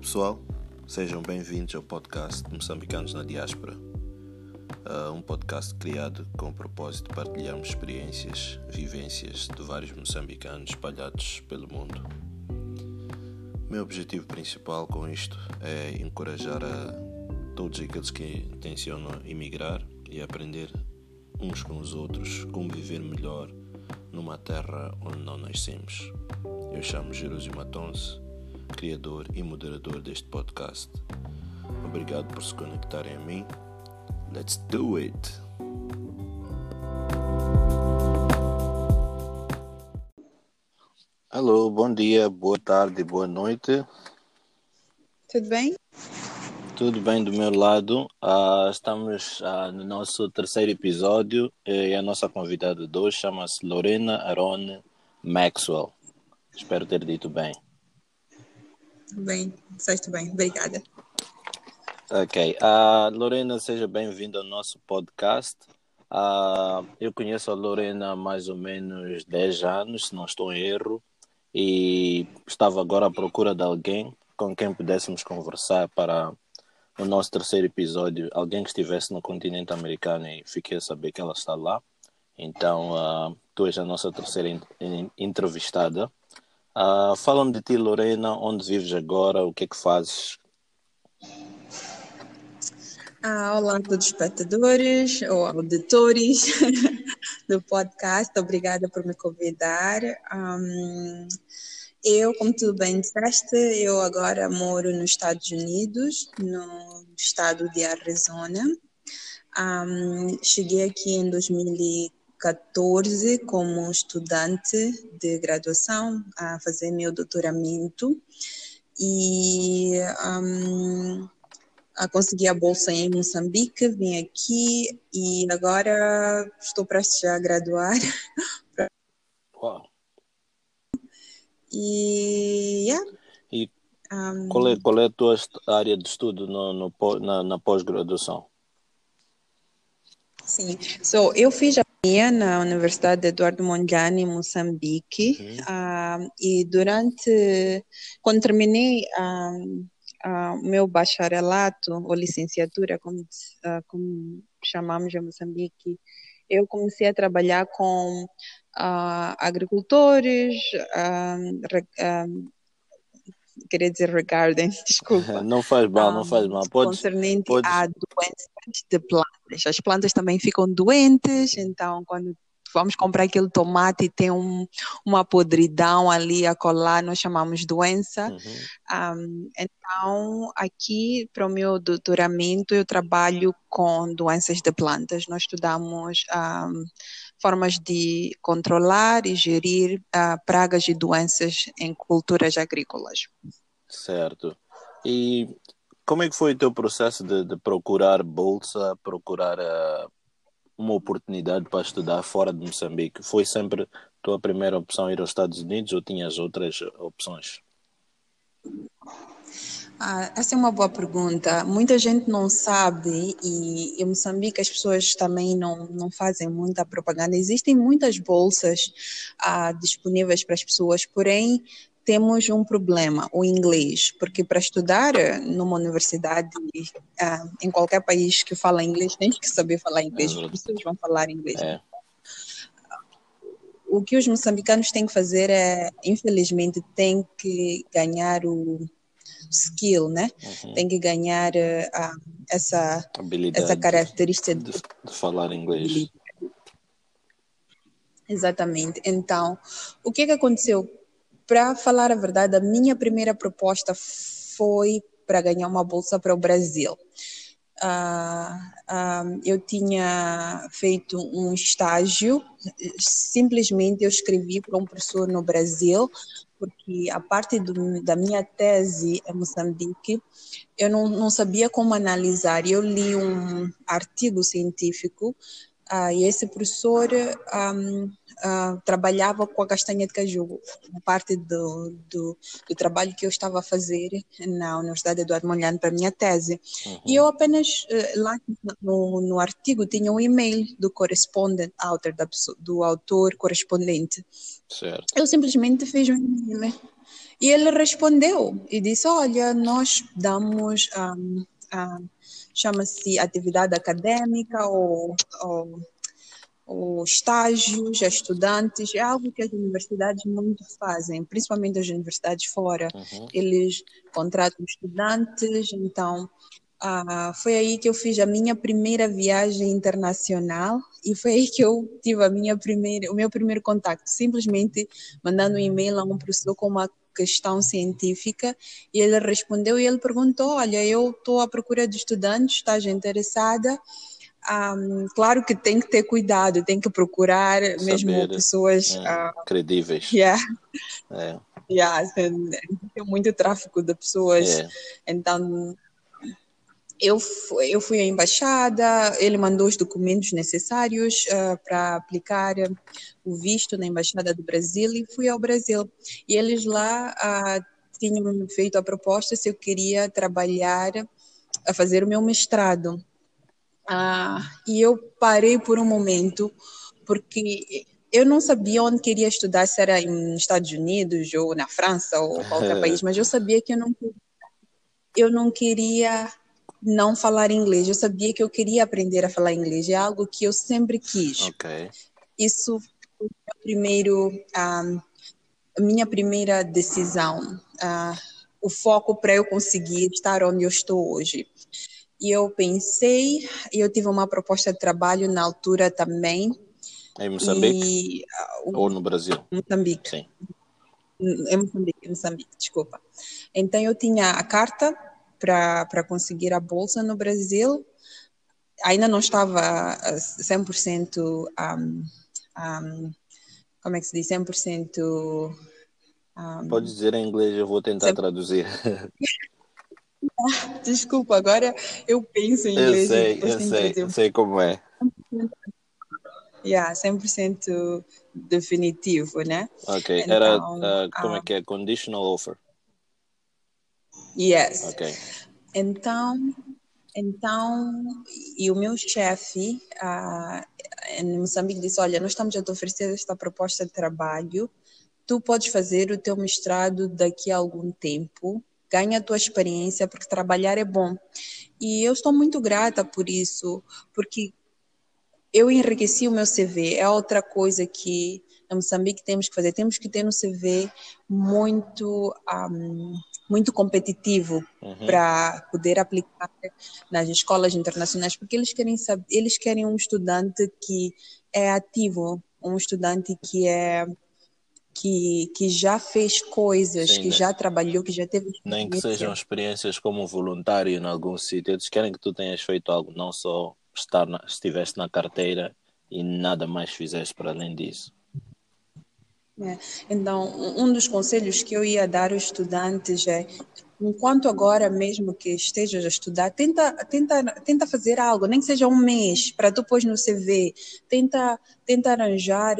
Pessoal, sejam bem-vindos ao podcast Moçambicanos na Diáspora, uh, um podcast criado com o propósito de partilharmos experiências, vivências de vários moçambicanos espalhados pelo mundo. Meu objetivo principal com isto é encorajar a todos aqueles que intencionam emigrar e aprender uns com os outros como viver melhor numa terra onde não nascemos. Eu chamo Jerusio Matonse criador e moderador deste podcast. Obrigado por se conectarem a mim. Let's do it! Alô, bom dia, boa tarde, boa noite. Tudo bem? Tudo bem do meu lado. Uh, estamos uh, no nosso terceiro episódio e a nossa convidada de hoje chama-se Lorena Arone Maxwell. Espero ter dito bem. Bem, disseste bem, obrigada. Ok. Uh, Lorena, seja bem-vinda ao nosso podcast. Uh, eu conheço a Lorena há mais ou menos 10 anos, se não estou em erro, e estava agora à procura de alguém com quem pudéssemos conversar para o nosso terceiro episódio. Alguém que estivesse no continente americano e fiquei a saber que ela está lá. Então, uh, tu és a nossa terceira entrevistada. Uh, Fala-me de ti, Lorena, onde vives agora, o que é que fazes? Ah, olá a todos os espectadores ou auditores do podcast, obrigada por me convidar. Um, eu, como tu bem disseste, eu agora moro nos Estados Unidos, no estado de Arizona. Um, cheguei aqui em 2014 14 como estudante de graduação a fazer meu doutoramento e um, a conseguir a bolsa em Moçambique, vim aqui e agora estou prestes a graduar. Uau! E, yeah. e um, qual, é, qual é a tua área de estudo no, no na, na pós-graduação? Sim, so, eu fiz a minha na Universidade Eduardo Mondlane, em Moçambique, uhum. uh, e durante, quando terminei o uh, meu bacharelato, ou licenciatura, como, uh, como chamamos em Moçambique, eu comecei a trabalhar com agricultores, queria dizer regarding, desculpa. Não faz mal, não faz mal. Podes, concernente podes... a de plantas. As plantas também ficam doentes, então quando vamos comprar aquele tomate e tem um, uma podridão ali a colar, nós chamamos doença. Uhum. Um, então, aqui para o meu doutoramento, eu trabalho com doenças de plantas. Nós estudamos um, formas de controlar e gerir uh, pragas e doenças em culturas agrícolas. Certo. E como é que foi o teu processo de, de procurar bolsa, procurar uh, uma oportunidade para estudar fora de Moçambique? Foi sempre tua primeira opção ir aos Estados Unidos ou tinhas outras opções? Ah, essa é uma boa pergunta. Muita gente não sabe e em Moçambique as pessoas também não, não fazem muita propaganda. Existem muitas bolsas ah, disponíveis para as pessoas, porém temos um problema, o inglês, porque para estudar numa universidade uh, em qualquer país que fala inglês, tem que saber falar inglês, as pessoas vão falar inglês. É. O que os moçambicanos têm que fazer é, infelizmente, tem que ganhar o skill, né? Uhum. Tem que ganhar uh, essa, Habilidade essa característica de, de, de falar inglês. Exatamente. Então, o que, que aconteceu? Para falar a verdade, a minha primeira proposta foi para ganhar uma bolsa para o Brasil. Uh, uh, eu tinha feito um estágio, simplesmente eu escrevi para um professor no Brasil, porque a parte do, da minha tese em Moçambique, eu não, não sabia como analisar. Eu li um artigo científico uh, e esse professor um, uh, trabalhava com a castanha de caju, parte do, do, do, trabalho que eu estava a fazer na Universidade Eduardo Mondlane para a minha tese. Uhum. E eu apenas, uh, lá no, no artigo, tinha um e-mail do correspondent author, da, do autor correspondente. Certo. Eu simplesmente fiz um e-mail E ele respondeu e disse: Olha, nós damos, um, um, chama-se atividade acadêmica ou, ou, ou, estágios a estudantes, é algo que as universidades muito fazem, principalmente as universidades fora. Uhum. Eles contratam estudantes, então ah, foi aí que eu fiz a minha primeira viagem internacional e foi aí que eu tive a minha primeira, o meu primeiro contato, simplesmente mandando um e-mail a um professor com uma questão científica e ele respondeu e ele perguntou, olha, eu estou à procura de estudantes, estás interessada? Um, claro que tem que ter cuidado, tem que procurar Saber, mesmo pessoas é, uh, credíveis. Yeah. É. Yeah, tem, tem muito tráfico de pessoas, é. então eu fui, eu fui à embaixada, ele mandou os documentos necessários uh, para aplicar o visto na embaixada do Brasil e fui ao Brasil. E eles lá uh, tinham feito a proposta se eu queria trabalhar, a fazer o meu mestrado. Uh, e eu parei por um momento, porque eu não sabia onde queria estudar, se era nos Estados Unidos ou na França ou qualquer país, mas eu sabia que eu não, eu não queria não falar inglês. Eu sabia que eu queria aprender a falar inglês. É algo que eu sempre quis. Okay. Isso foi o primeiro, um, a minha primeira decisão. Uh, o foco para eu conseguir estar onde eu estou hoje. E eu pensei, eu tive uma proposta de trabalho na altura também. Em Moçambique? E, uh, Ou no Brasil? Moçambique. Sim. Em Moçambique, Moçambique, desculpa. Então eu tinha a carta para conseguir a bolsa no Brasil. Ainda não estava 100%, um, um, como é que se diz, 100%... Um, Pode dizer em inglês, eu vou tentar 100%... traduzir. Desculpa, agora eu penso em inglês. Eu sei, eu sei, eu sei como é. Yeah, 100% definitivo, né? Ok, então, era, uh, como é que é? Conditional offer. Yes. Ok. Então, então, e o meu chefe uh, em Moçambique disse: Olha, nós estamos a te oferecer esta proposta de trabalho, tu podes fazer o teu mestrado daqui a algum tempo, ganha a tua experiência, porque trabalhar é bom. E eu estou muito grata por isso, porque eu enriqueci o meu CV. É outra coisa que em Moçambique temos que fazer. Temos que ter no CV muito. Um, muito competitivo uhum. para poder aplicar nas escolas internacionais, porque eles querem saber, eles querem um estudante que é ativo, um estudante que é que, que já fez coisas, Sim, que né? já trabalhou, que já teve Nem que sejam experiências como voluntário em algum sítio, eles querem que tu tenhas feito algo, não só estar na, estiveste na carteira e nada mais fizeste para além disso. É. Então, um dos conselhos que eu ia dar aos estudantes é enquanto agora mesmo que estejas a estudar, tenta, tenta, tenta fazer algo, nem que seja um mês, para depois no CV. Tenta, tenta arranjar,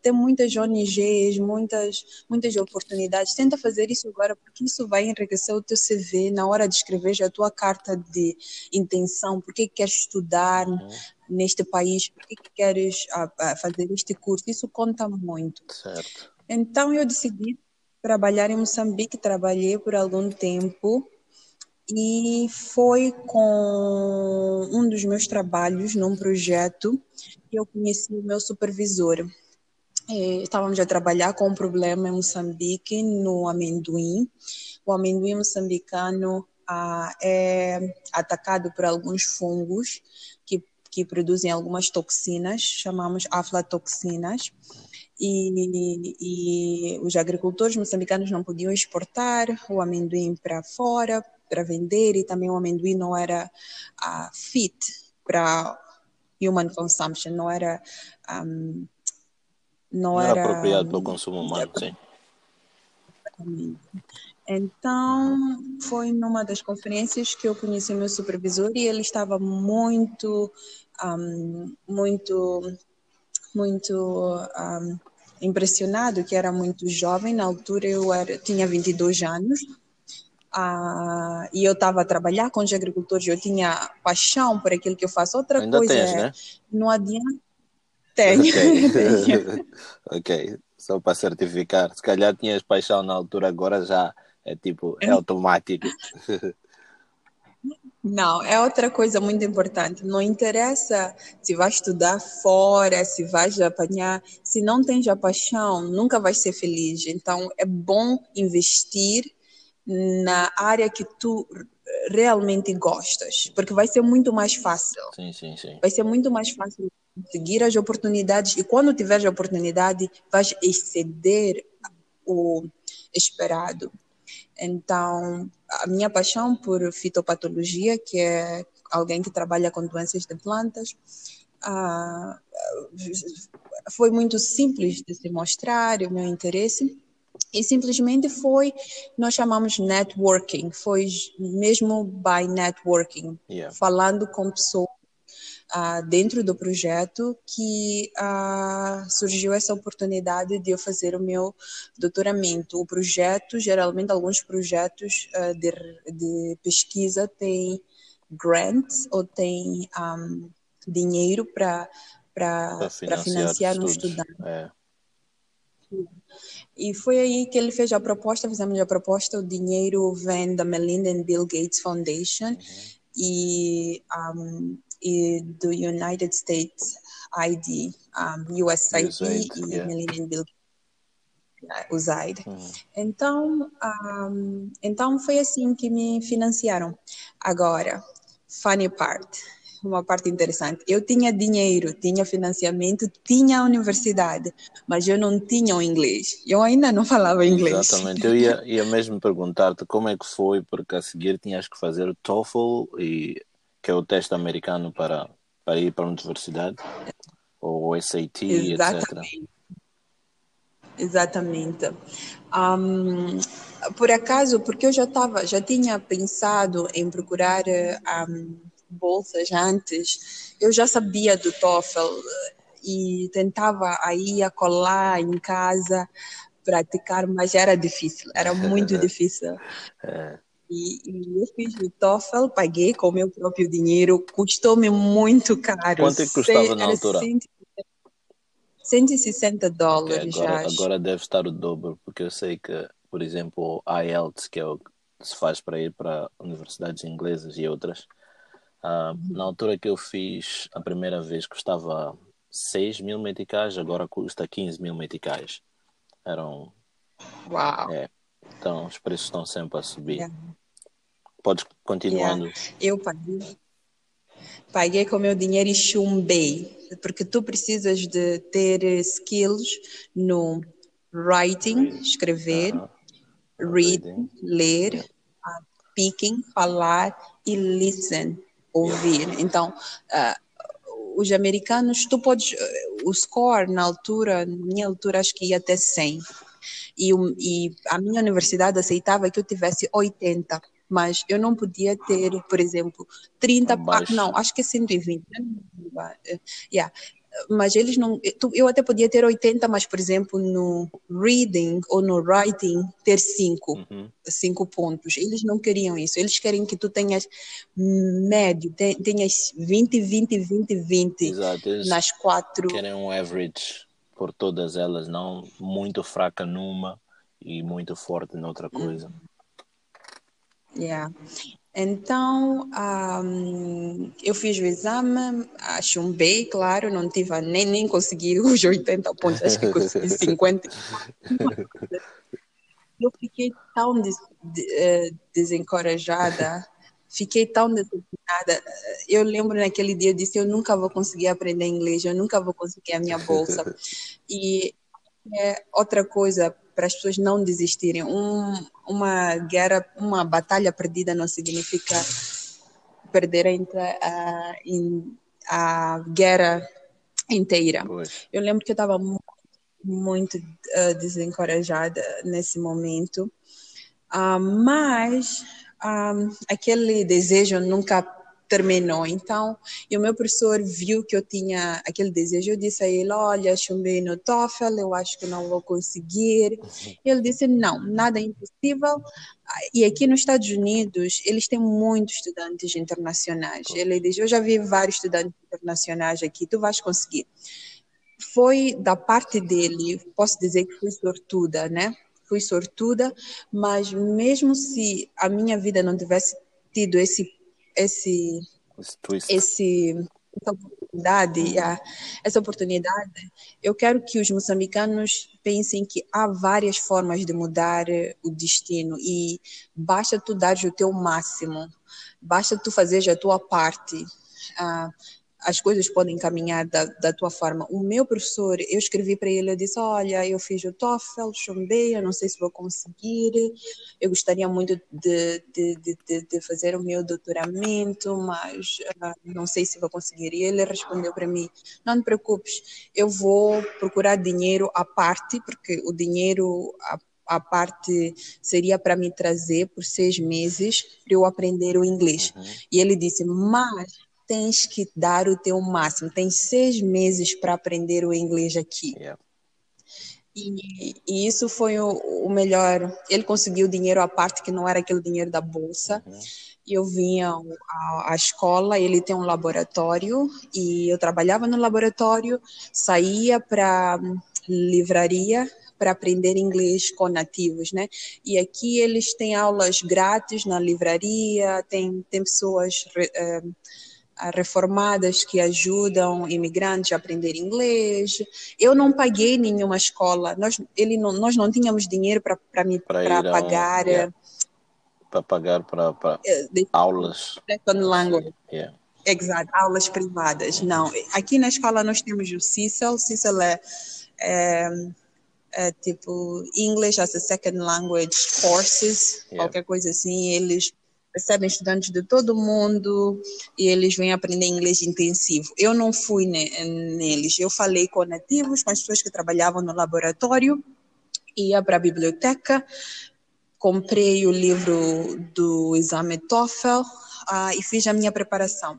tem muitas ONGs, muitas, muitas oportunidades. Tenta fazer isso agora, porque isso vai enriquecer o teu CV na hora de escrever a tua carta de intenção, porque queres estudar uhum. Neste país, porque queres a, a fazer este curso. Isso conta muito. Certo. Então eu decidi trabalhar em Moçambique, trabalhei por algum tempo e foi com um dos meus trabalhos num projeto que eu conheci o meu supervisor. Estávamos a trabalhar com um problema em Moçambique no amendoim. O amendoim moçambicano ah, é atacado por alguns fungos que, produzem algumas toxinas, chamamos aflatoxinas e, e os agricultores moçambicanos não podiam exportar o amendoim para fora para vender e também o amendoim não era uh, fit para human consumption, não era um, não, não, era, era apropriado para o consumo humano, sim. Então, foi numa das conferências que eu conheci o meu supervisor e ele estava muito, um, muito muito um, impressionado, que era muito jovem, na altura eu era, tinha 22 anos, uh, e eu estava a trabalhar com os agricultores, eu tinha paixão por aquilo que eu faço. Outra Ainda coisa tens, é, né? não adianta... Tenho. Ok. okay. Só para certificar. Se calhar tinhas paixão na altura, agora já é tipo, é automático. Não, é outra coisa muito importante. Não interessa se vai estudar fora, se vai apanhar. Se não tens a paixão, nunca vais ser feliz. Então, é bom investir na área que tu realmente gostas, porque vai ser muito mais fácil. Sim, sim, sim. Vai ser muito mais fácil seguir as oportunidades e quando tiveres a oportunidade, vais exceder o esperado. Então, a minha paixão por fitopatologia, que é alguém que trabalha com doenças de plantas, ah, foi muito simples de se mostrar o meu interesse e simplesmente foi nós chamamos networking foi mesmo by networking Yeah. falando com pessoas ah, dentro do projeto que ah, surgiu essa oportunidade de eu fazer o meu doutoramento. O projeto, geralmente, alguns projetos ah, de, de pesquisa têm grants ou têm um, dinheiro para financiar, financiar um estudante. É. E foi aí que ele fez a proposta, fizemos a proposta, o dinheiro vem da Melinda and Bill Gates Foundation e, um, do United States ID, um, USAID USAID, e yeah. And Bill USAID. Uhum. Então, um, então foi assim que me financiaram. Agora, funny part, uma parte interessante. Eu tinha dinheiro, tinha financiamento, tinha a universidade, mas eu não tinha o inglês. Eu ainda não falava inglês. Exatamente. Eu ia, ia mesmo perguntar-te como é que foi, porque a seguir tinhas que fazer o TOEFL, e, que é o teste americano para, para ir para a universidade, ou o SAT, etc. Exatamente. Exatamente. Um, por acaso, porque eu já estava, já tinha pensado em procurar um, bolsas antes, eu já sabia do TOEFL eh, e tentava aí a colar em casa praticar, mas era difícil, era muito difícil. É. E, e eu fiz o TOEFL, paguei com o meu próprio dinheiro, custou-me muito caro. Quanto é que custava Se- na altura? 160 Ok, dólares já. agora, agora deve estar o dobro, porque eu sei que, por exemplo, o IELTS, que é o que se faz para ir para universidades inglesas e outras, Uhum. na altura que eu fiz a primeira vez custava 6 mil meticais, agora custa 15 mil meticais. Eram, Uau! é, então os preços estão sempre a subir. Yeah. Podes continuando. Eu paguei, paguei com o meu dinheiro e chumbei, porque tu precisas de ter skills no writing, escrever, Aham. reading, ler, ah, speaking, falar e listen, ouvir. Então, ah, os americanos, tu podes, eh, o score na altura, na minha altura, acho que ia até 100. E, e a minha universidade aceitava que eu tivesse 80, mas eu não podia ter, por exemplo, 30, ah, não, acho que é 120. Eh, Yeah. Mas eles não. tu- Eu até podia ter 80, mas, por exemplo, no reading ou no writing, ter 5 Uhum. cinco pontos. Eles não queriam isso. Eles querem que tu tenhas médio, te- tenhas 20, 20, 20, 20 Exato, eles nas quatro. querem um average por todas elas, não muito fraca numa e muito forte noutra coisa. Yeah. Então, ahm, eu fiz o exame, ah, chumbei, claro, não tive, nem, nem consegui os 80 pontos, acho que consegui 50. Eu fiquei tão des, de- eh, desencorajada, fiquei tão decepcionada. Eu lembro naquele dia, eu disse, eu nunca vou conseguir aprender inglês, eu nunca vou conseguir a minha bolsa. E é outra coisa para as pessoas não desistirem. Um, uma guerra, uma batalha perdida não significa perder a, a, a guerra inteira. Pois. Eu lembro que eu estava muito, muito eh, desencorajada nesse momento, Ah, mas ah, aquele desejo nunca terminou. Então, e o meu professor viu que eu tinha aquele desejo. Eu disse a ele: Olha, chumbei no TOEFL, eu acho que não vou conseguir. Ele disse: Não, nada é impossível. E aqui nos Estados Unidos, eles têm muitos estudantes internacionais. Ele disse: Eu já vi vários estudantes internacionais aqui, tu vais conseguir foi da parte dele, posso dizer que fui sortuda, né? Fui sortuda, mas mesmo se a minha vida não tivesse tido esse esse esse essa oportunidade, uhum. essa oportunidade, eu quero que os moçambicanos pensem que há várias formas de mudar o destino e basta tu dar o teu máximo, basta tu fazer a tua parte. Uh, as coisas podem caminhar da, da tua forma. O meu professor, eu escrevi para ele, eu disse, olha, eu fiz o TOEFL, chumbei, eu não sei se vou conseguir, eu gostaria muito de, de, de, de fazer o meu doutoramento, mas uh, não sei se vou conseguir. E ele respondeu para mim, não te preocupes, eu vou procurar dinheiro à parte, porque o dinheiro... A parte seria para me trazer por seis meses para eu aprender o inglês. Uhum. E ele disse, mas tens que dar o teu máximo. Tens seis meses para aprender o inglês aqui. Yeah. E, e, isso foi o, o, melhor. Ele conseguiu dinheiro à parte, que não era aquele dinheiro da bolsa. Uhum. Eu vinha à, escola, ele tem um laboratório, e eu trabalhava no laboratório, saía para livraria para aprender inglês com nativos, né? E aqui eles têm aulas grátis na livraria, tem, tem pessoas. Uh, reformadas que ajudam imigrantes a aprender inglês. Eu não paguei nenhuma escola. Nós, ele não, nós não tínhamos dinheiro para pagar. Yeah. Para pagar para eh, aulas. Second language. Yeah. Exato, aulas privadas. Não, aqui na escola nós temos o CISL. CISL é, é, é tipo English as a Second Language Courses, yeah. qualquer coisa assim. Eles recebem estudantes de todo mundo e eles vêm aprender inglês intensivo. Eu não fui ne neles, eu falei com nativos, com as pessoas que trabalhavam no laboratório, ia para a biblioteca, comprei o livro do exame TOEFL uh, e fiz a minha preparação.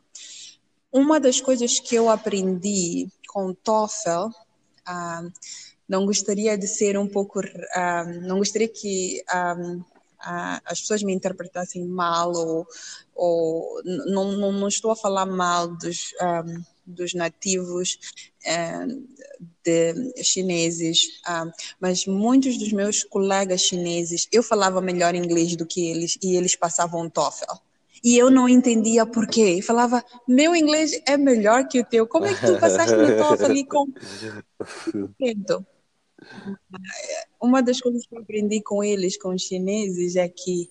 Uma das coisas que eu aprendi com TOEFL, uh, não gostaria de ser um pouco, uh, não gostaria que as pessoas me interpretassem mal ou, ou não, não, não estou a falar mal dos, um, dos nativos um, de chineses, um, mas muitos dos meus colegas chineses, eu falava melhor inglês do que eles e eles passavam TOEFL. E eu não entendia por quê. falava, meu inglês é melhor que o teu. Como é que tu passaste no TOEFL ali com... Uma das coisas que eu aprendi com eles, com os chineses, é que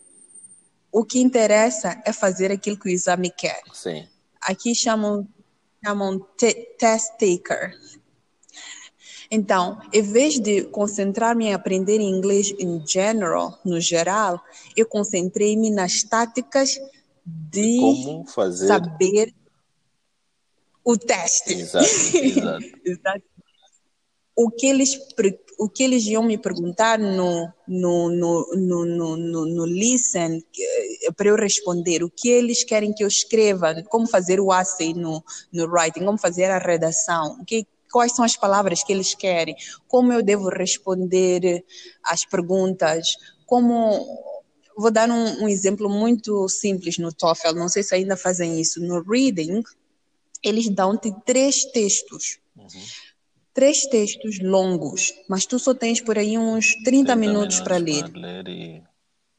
o que interessa é fazer aquilo que o exame quer. Sim. Aqui chamam, chamam test taker. Então, em vez de concentrar-me em aprender inglês em general, no geral, eu concentrei-me nas táticas de saber o teste. Exato, exato. o que eles o que eles iam me perguntar no no, no, no, no, no listen eh, para eu responder o que eles querem que eu escreva como fazer o essay no no writing como fazer a redação o que quais são as palavras que eles querem como eu devo responder as perguntas como vou dar um, um exemplo muito simples no TOEFL não sei se ainda fazem isso no reading eles dão-te três textos. Uhum três textos longos, mas tu só tens por aí uns 30, 30 minutos, minutos para ler. Ler e,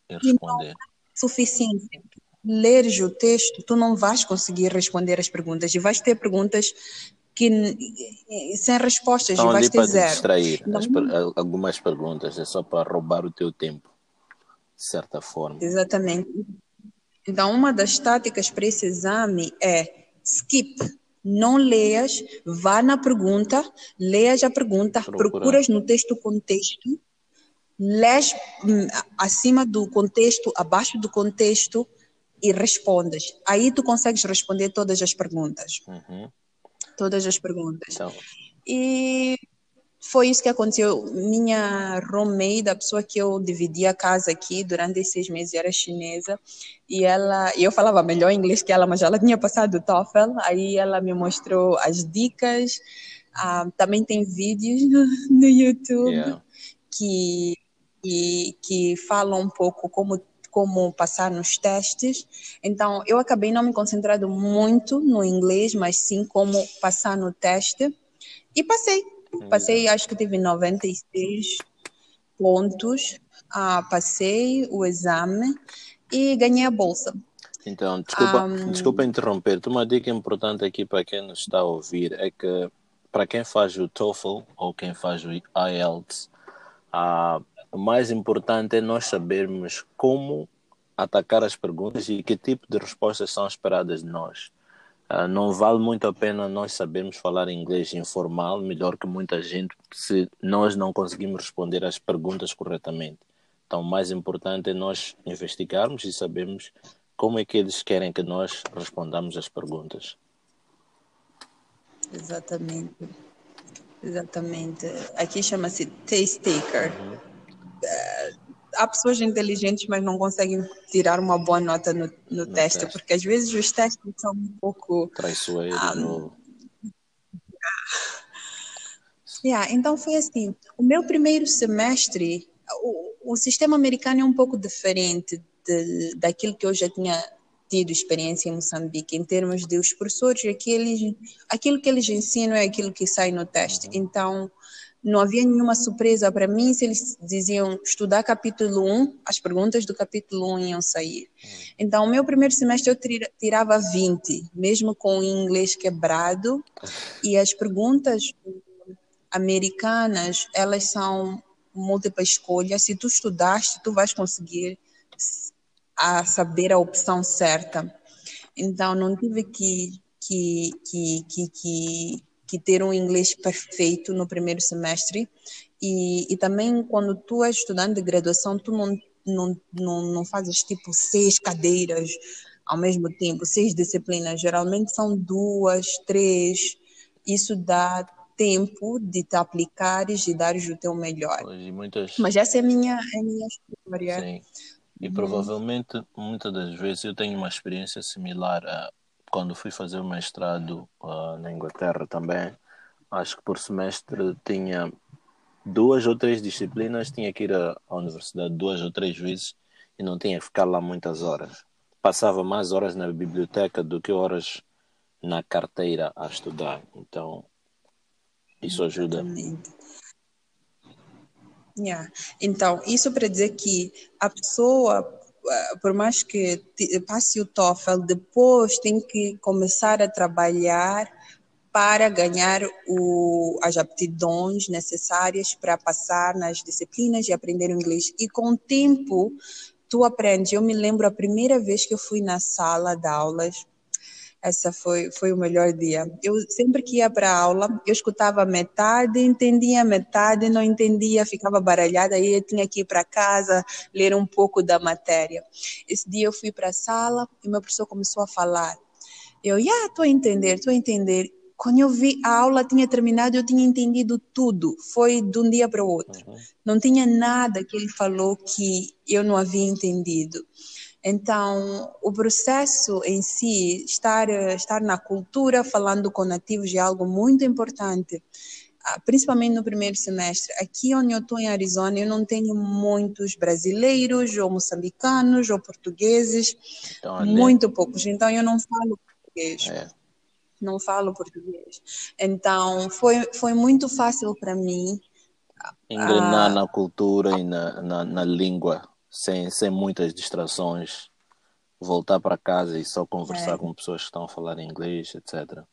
e responder. E não é suficiente. Leres o texto, tu não vais conseguir responder as perguntas e vais ter perguntas que sem respostas Estão e vais ter zero. distrair algumas perguntas, é só para roubar o teu tempo, de certa forma. Exatamente. Então, uma das táticas para esse exame é skip não leias, vá na pergunta, leias a pergunta, Procura. procuras no texto o contexto, lês hum, acima do contexto, abaixo do contexto e respondes. Aí tu consegues responder todas as perguntas. Uhum. Todas as perguntas. Então. E foi isso que aconteceu. Minha roommate, a pessoa que eu dividi a casa aqui durante esses meses, era chinesa. E ela, eu falava melhor inglês que ela, mas ela tinha passado o TOEFL. Aí ela me mostrou as dicas. Ah, também tem vídeos no, no YouTube yeah. que, que, que falam um pouco como como passar nos testes. Então, eu acabei não me concentrando muito no inglês, mas sim como passar no teste. E passei passei, acho que tive 96 pontos, ah, passei o exame e ganhei a bolsa. Então, desculpa, um... desculpa interromper. Uma dica importante aqui para quem nos está a ouvir é que para quem faz o TOEFL ou quem faz o IELTS, ah, o mais importante é nós sabermos como atacar as perguntas e que tipo de respostas são esperadas de nós. Uh, não vale muito a pena nós sabermos falar inglês informal, melhor que muita gente, se nós não conseguimos responder às perguntas corretamente. Então, o mais importante é nós investigarmos e sabermos como é que eles querem que nós respondamos as perguntas. Exatamente. Exatamente. Aqui chama-se taste taker. Uhum. Uh, há pessoas inteligentes, mas não conseguem tirar uma boa nota no, no, no teste, teste, porque às vezes os testes são um pouco. Traiçoeiros, um, no... yeah, então foi assim. O meu primeiro semestre, o, o sistema americano é um pouco diferente de, daquilo que eu já tinha tido experiência em Moçambique, em termos de os professores, aqueles, aquilo que eles ensinam é aquilo que sai no teste. Uhum. Então, não havia nenhuma surpresa para mim se eles diziam estudar capítulo 1, as perguntas do capítulo 1 iam sair. Hum. Então, o meu primeiro semestre eu tirava 20, mesmo com o inglês quebrado, e as perguntas americanas, elas são múltipla escolha. Se tu estudaste, tu vais conseguir a saber a opção certa. Então, não tive que, que, que, que, que que ter um inglês perfeito no primeiro semestre e, e também quando tu és estudante de graduação tu não, não, não, não fazes tipo seis cadeiras ao mesmo tempo, seis disciplinas, geralmente são duas, três, isso dá tempo de te aplicares e dares o teu melhor. Muitas... Mas essa é a minha, é a minha história. Sim. E uhum. provavelmente, muitas das vezes, eu tenho uma experiência similar a quando fui fazer o mestrado uh, na Inglaterra também, acho que por semestre tinha duas ou três disciplinas, tinha que ir à, universidade duas ou três vezes e não tinha que ficar lá muitas horas. Passava mais horas na biblioteca do que horas na carteira a estudar. Então, isso ajuda. Yeah. Então, isso para dizer que a pessoa por mais que passe o TOEFL, depois tem que começar a trabalhar para ganhar o, as aptidões necessárias para passar nas disciplinas e aprender inglês. E com o tempo, tu aprende. Eu me lembro a primeira vez que eu fui na sala de aulas, essa foi, foi o melhor dia. Eu sempre que ia para aula, eu escutava metade, entendia metade, não entendia, ficava baralhada, aí eu tinha que ir para casa, ler um pouco da matéria. Esse dia eu fui para a sala e meu professor começou a falar. Eu, já, estou a entender, estou a entender. Quando eu vi a aula tinha terminado, eu tinha entendido tudo. Foi de um dia para o outro. Uhum. Não tinha nada que ele falou que eu não havia entendido. Então, o processo em si, estar, estar na cultura, falando com nativos, é algo muito importante, ah, principalmente no primeiro semestre. Aqui onde eu estou em Arizona, eu não tenho muitos brasileiros, ou moçambicanos, ou portugueses, então, muito poucos. Então, eu não falo português. É. Não falo português. Então, foi, foi muito fácil para mim. Engrenar uh, na cultura e na, na, na língua sem, sem muitas distrações, voltar para casa e só conversar é. com pessoas que estão a falar inglês, etc.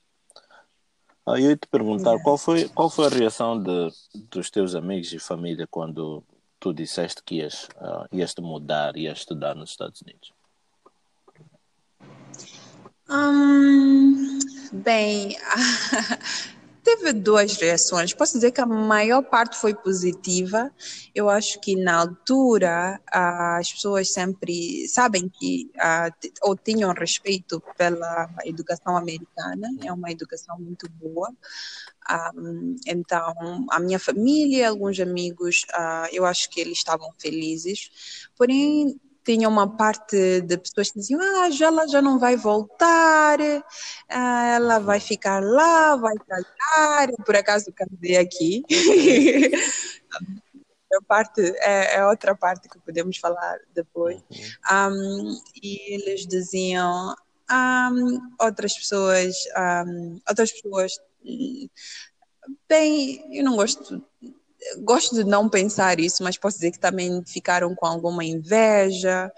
Ah, eu ia te perguntar qual foi, qual foi a reação de, dos teus amigos e família quando tu disseste que ias, uh, ias te mudar, ias estudar nos Estados Unidos? Um, bem, teve duas reações. Posso dizer que a maior parte foi positiva. Eu acho que na altura as pessoas sempre sabem que ou tinham respeito pela educação americana, é uma educação muito boa. Então, a minha família, alguns amigos, uh, eu acho que eles estavam felizes. Porém, tinha uma parte de pessoas que diziam, ah, já ela já não vai voltar, ah, ela vai ficar lá, vai casar, por acaso casei aqui. a parte é, é, outra parte que podemos falar depois. Um, e eles diziam, um, outras pessoas, um, outras pessoas Bem, eu não gosto. Gosto de não pensar isso, mas posso dizer que também ficaram com alguma inveja,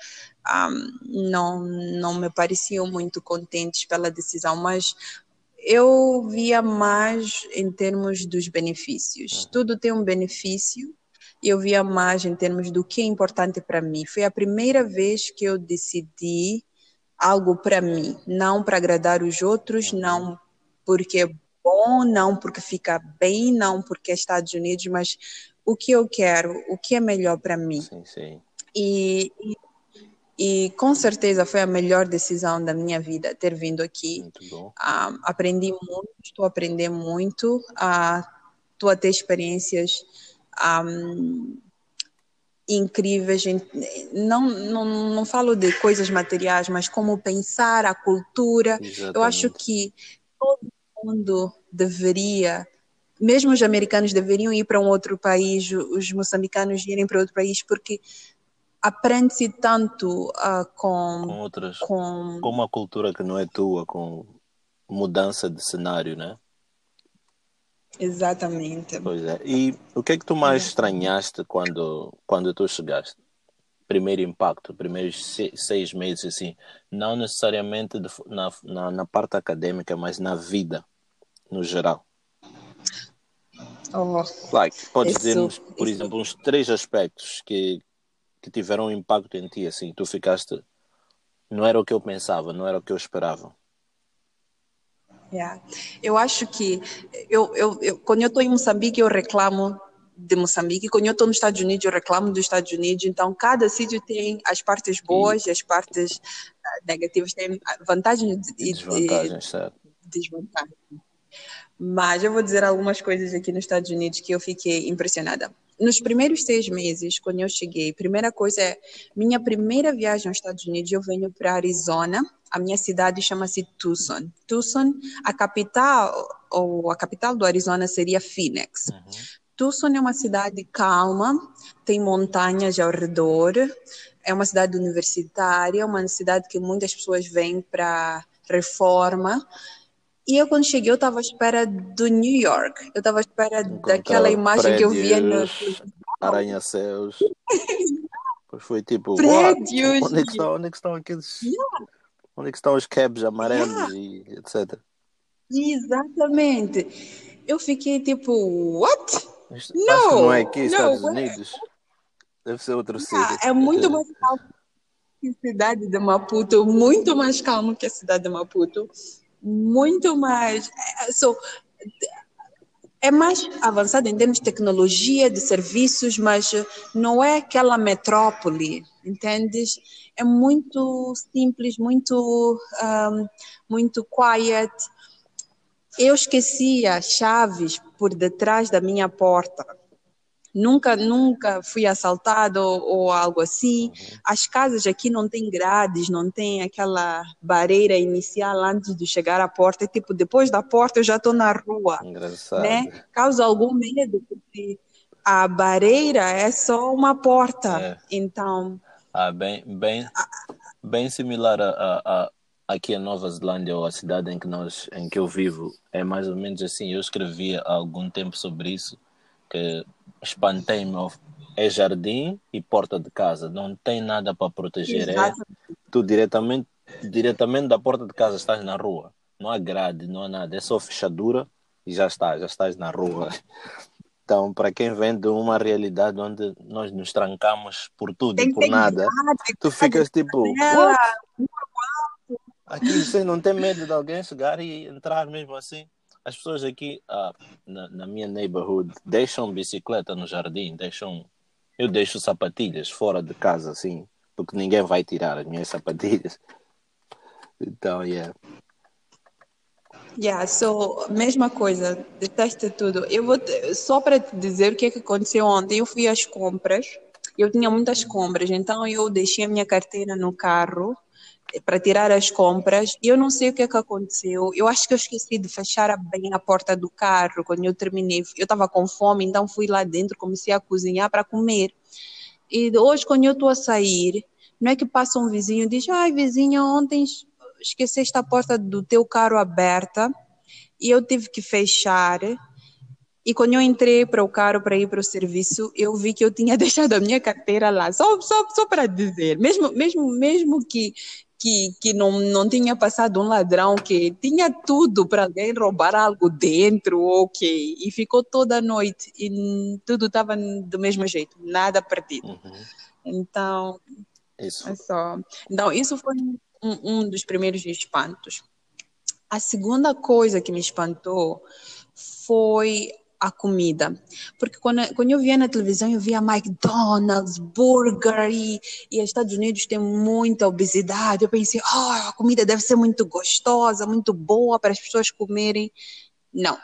um, não, não me pareciam muito contentes pela decisão, mas eu via mais em termos dos benefícios. Uhum. Tudo tem um benefício eu via mais em termos do que é importante para mim. Foi a primeira vez que eu decidi algo para mim, não para agradar os outros, uhum. não porque é bom, não porque fica bem, não porque é Estados Unidos, mas o que eu quero, o que é melhor para mim. Sim, sim. E, e e com certeza foi a melhor decisão da minha vida ter vindo aqui. Um, aprendi muito, estou a aprender muito, estou a ter experiências um, incríveis. Não, não, não falo de coisas materiais, mas como pensar a cultura. Exatamente. Eu acho que todo mundo deveria mesmo os americanos deveriam ir para um outro país, os moçambicanos irem para outro país, porque aprende-se tanto uh, com, com outras, com... com uma cultura que não é tua, com mudança de cenário, né? Exatamente. Pois é. E o que é que tu mais estranhaste quando, quando tu chegaste? Primeiro impacto, primeiros seis meses, assim, não necessariamente na, na, na, parte acadêmica, mas na vida, no geral. Oh, like, podes dizer, por isso. exemplo, uns três aspectos que, que tiveram um impacto em ti, assim, tu ficaste, não era o que eu pensava, não era o que eu esperava. Yeah. Eu acho que eu, eu, eu quando eu estou em Moçambique eu reclamo de Moçambique, quando eu estou nos Estados Unidos eu reclamo dos Estados Unidos, então cada sítio tem as partes boas e, as partes uh, negativas, tem vantagens e desvantagens, certo. desvantagens. Mas eu vou dizer algumas coisas aqui nos Estados Unidos que eu fiquei impressionada nos primeiros seis meses, quando eu cheguei, primeira coisa é, minha primeira viagem aos Estados Unidos, eu venho para Arizona, a minha cidade chama-se Tucson. Tucson, a capital, ou a capital do Arizona seria Phoenix. Uhum. Tucson é uma cidade calma, tem montanhas ao redor, é uma cidade universitária, uma cidade que muitas pessoas vêm para reforma, e eu, quando cheguei, eu estava à espera do New York. Eu estava à espera Encontrar daquela imagem prédios, que eu via no. Arranha-céus. pois foi tipo. Prédios. Onde é, que estão, onde é que estão aqueles. Yeah. Onde é que estão os cabs amarelos yeah. e etc. Exatamente. Eu fiquei tipo, what? Isto, não, não é aqui, Estados Unidos. Deve ser outro yeah, sítio. É muito mais calmo que a cidade de Maputo, muito mais calmo que a cidade de Maputo muito mais. É, so, é mais avançado em termos de tecnologia, de serviços, mas não é aquela metrópole, entendes? É muito simples, muito, um, muito quiet. Eu esqueci as chaves por detrás da minha porta nunca nunca fui assaltado ou, ou, algo assim. Uhum. As casas aqui não têm grades, não tem aquela barreira inicial antes de chegar à porta. Tipo, depois da porta eu já estou na rua. Engraçado. Né? Causa algum medo, porque a barreira é só uma porta. É. Então. Ah, bem, bem, bem similar a, a, a aqui a Nova Zelândia ou a cidade em que nós em que eu vivo é mais ou menos assim eu escrevi há algum tempo sobre isso que espantei-me. É jardim e porta de casa, não tem nada para proteger. É, tu diretamente, diretamente da porta de casa estás na rua. Não há grade, não há nada, é só fechadura e já está, já estás na rua. Então, para quem vem de uma realidade onde nós nos trancamos por tudo e por nada, tu ficas tipo, What? Aqui não tem medo de alguém chegar e entrar mesmo assim as pessoas aqui ah, na, na, minha neighborhood deixam bicicleta no jardim, deixam. Eu deixo sapatilhas fora de casa, assim, porque ninguém vai tirar as minhas sapatilhas. Então, yeah. Yeah, so, mesma coisa, detesta tudo. Eu vou te, só para te dizer o que, é que aconteceu ontem. Eu fui às compras, eu tinha muitas compras, então eu deixei a minha carteira no carro para tirar as compras. Eu não sei o que é que aconteceu. Eu acho que eu esqueci de fechar bem a porta do carro quando eu terminei. Eu estava com fome, então fui lá dentro, comecei a cozinhar para comer. E hoje, quando eu estou a sair, não é que passa um vizinho e diz: Ai, vizinha, ontem esqueceste a porta do teu carro aberta e eu tive que fechar. E quando eu entrei para o carro para ir para o serviço, eu vi que eu tinha deixado a minha carteira lá, só, só, só para dizer. Mesmo, mesmo, mesmo que, que, que não, não tinha passado um ladrão que tinha tudo para alguém roubar algo dentro, ok. E ficou toda a noite e tudo estava do mesmo jeito, nada perdido. Uhum. Então, isso. É só. Então, isso foi um, um dos primeiros espantos. A segunda coisa que me espantou foi a comida. Porque quando, quando eu via na televisão, eu via McDonald's, burger, e, e os Estados Unidos tem muita obesidade. Eu pensei, oh, a comida deve ser muito gostosa, muito boa para as pessoas comerem. Não,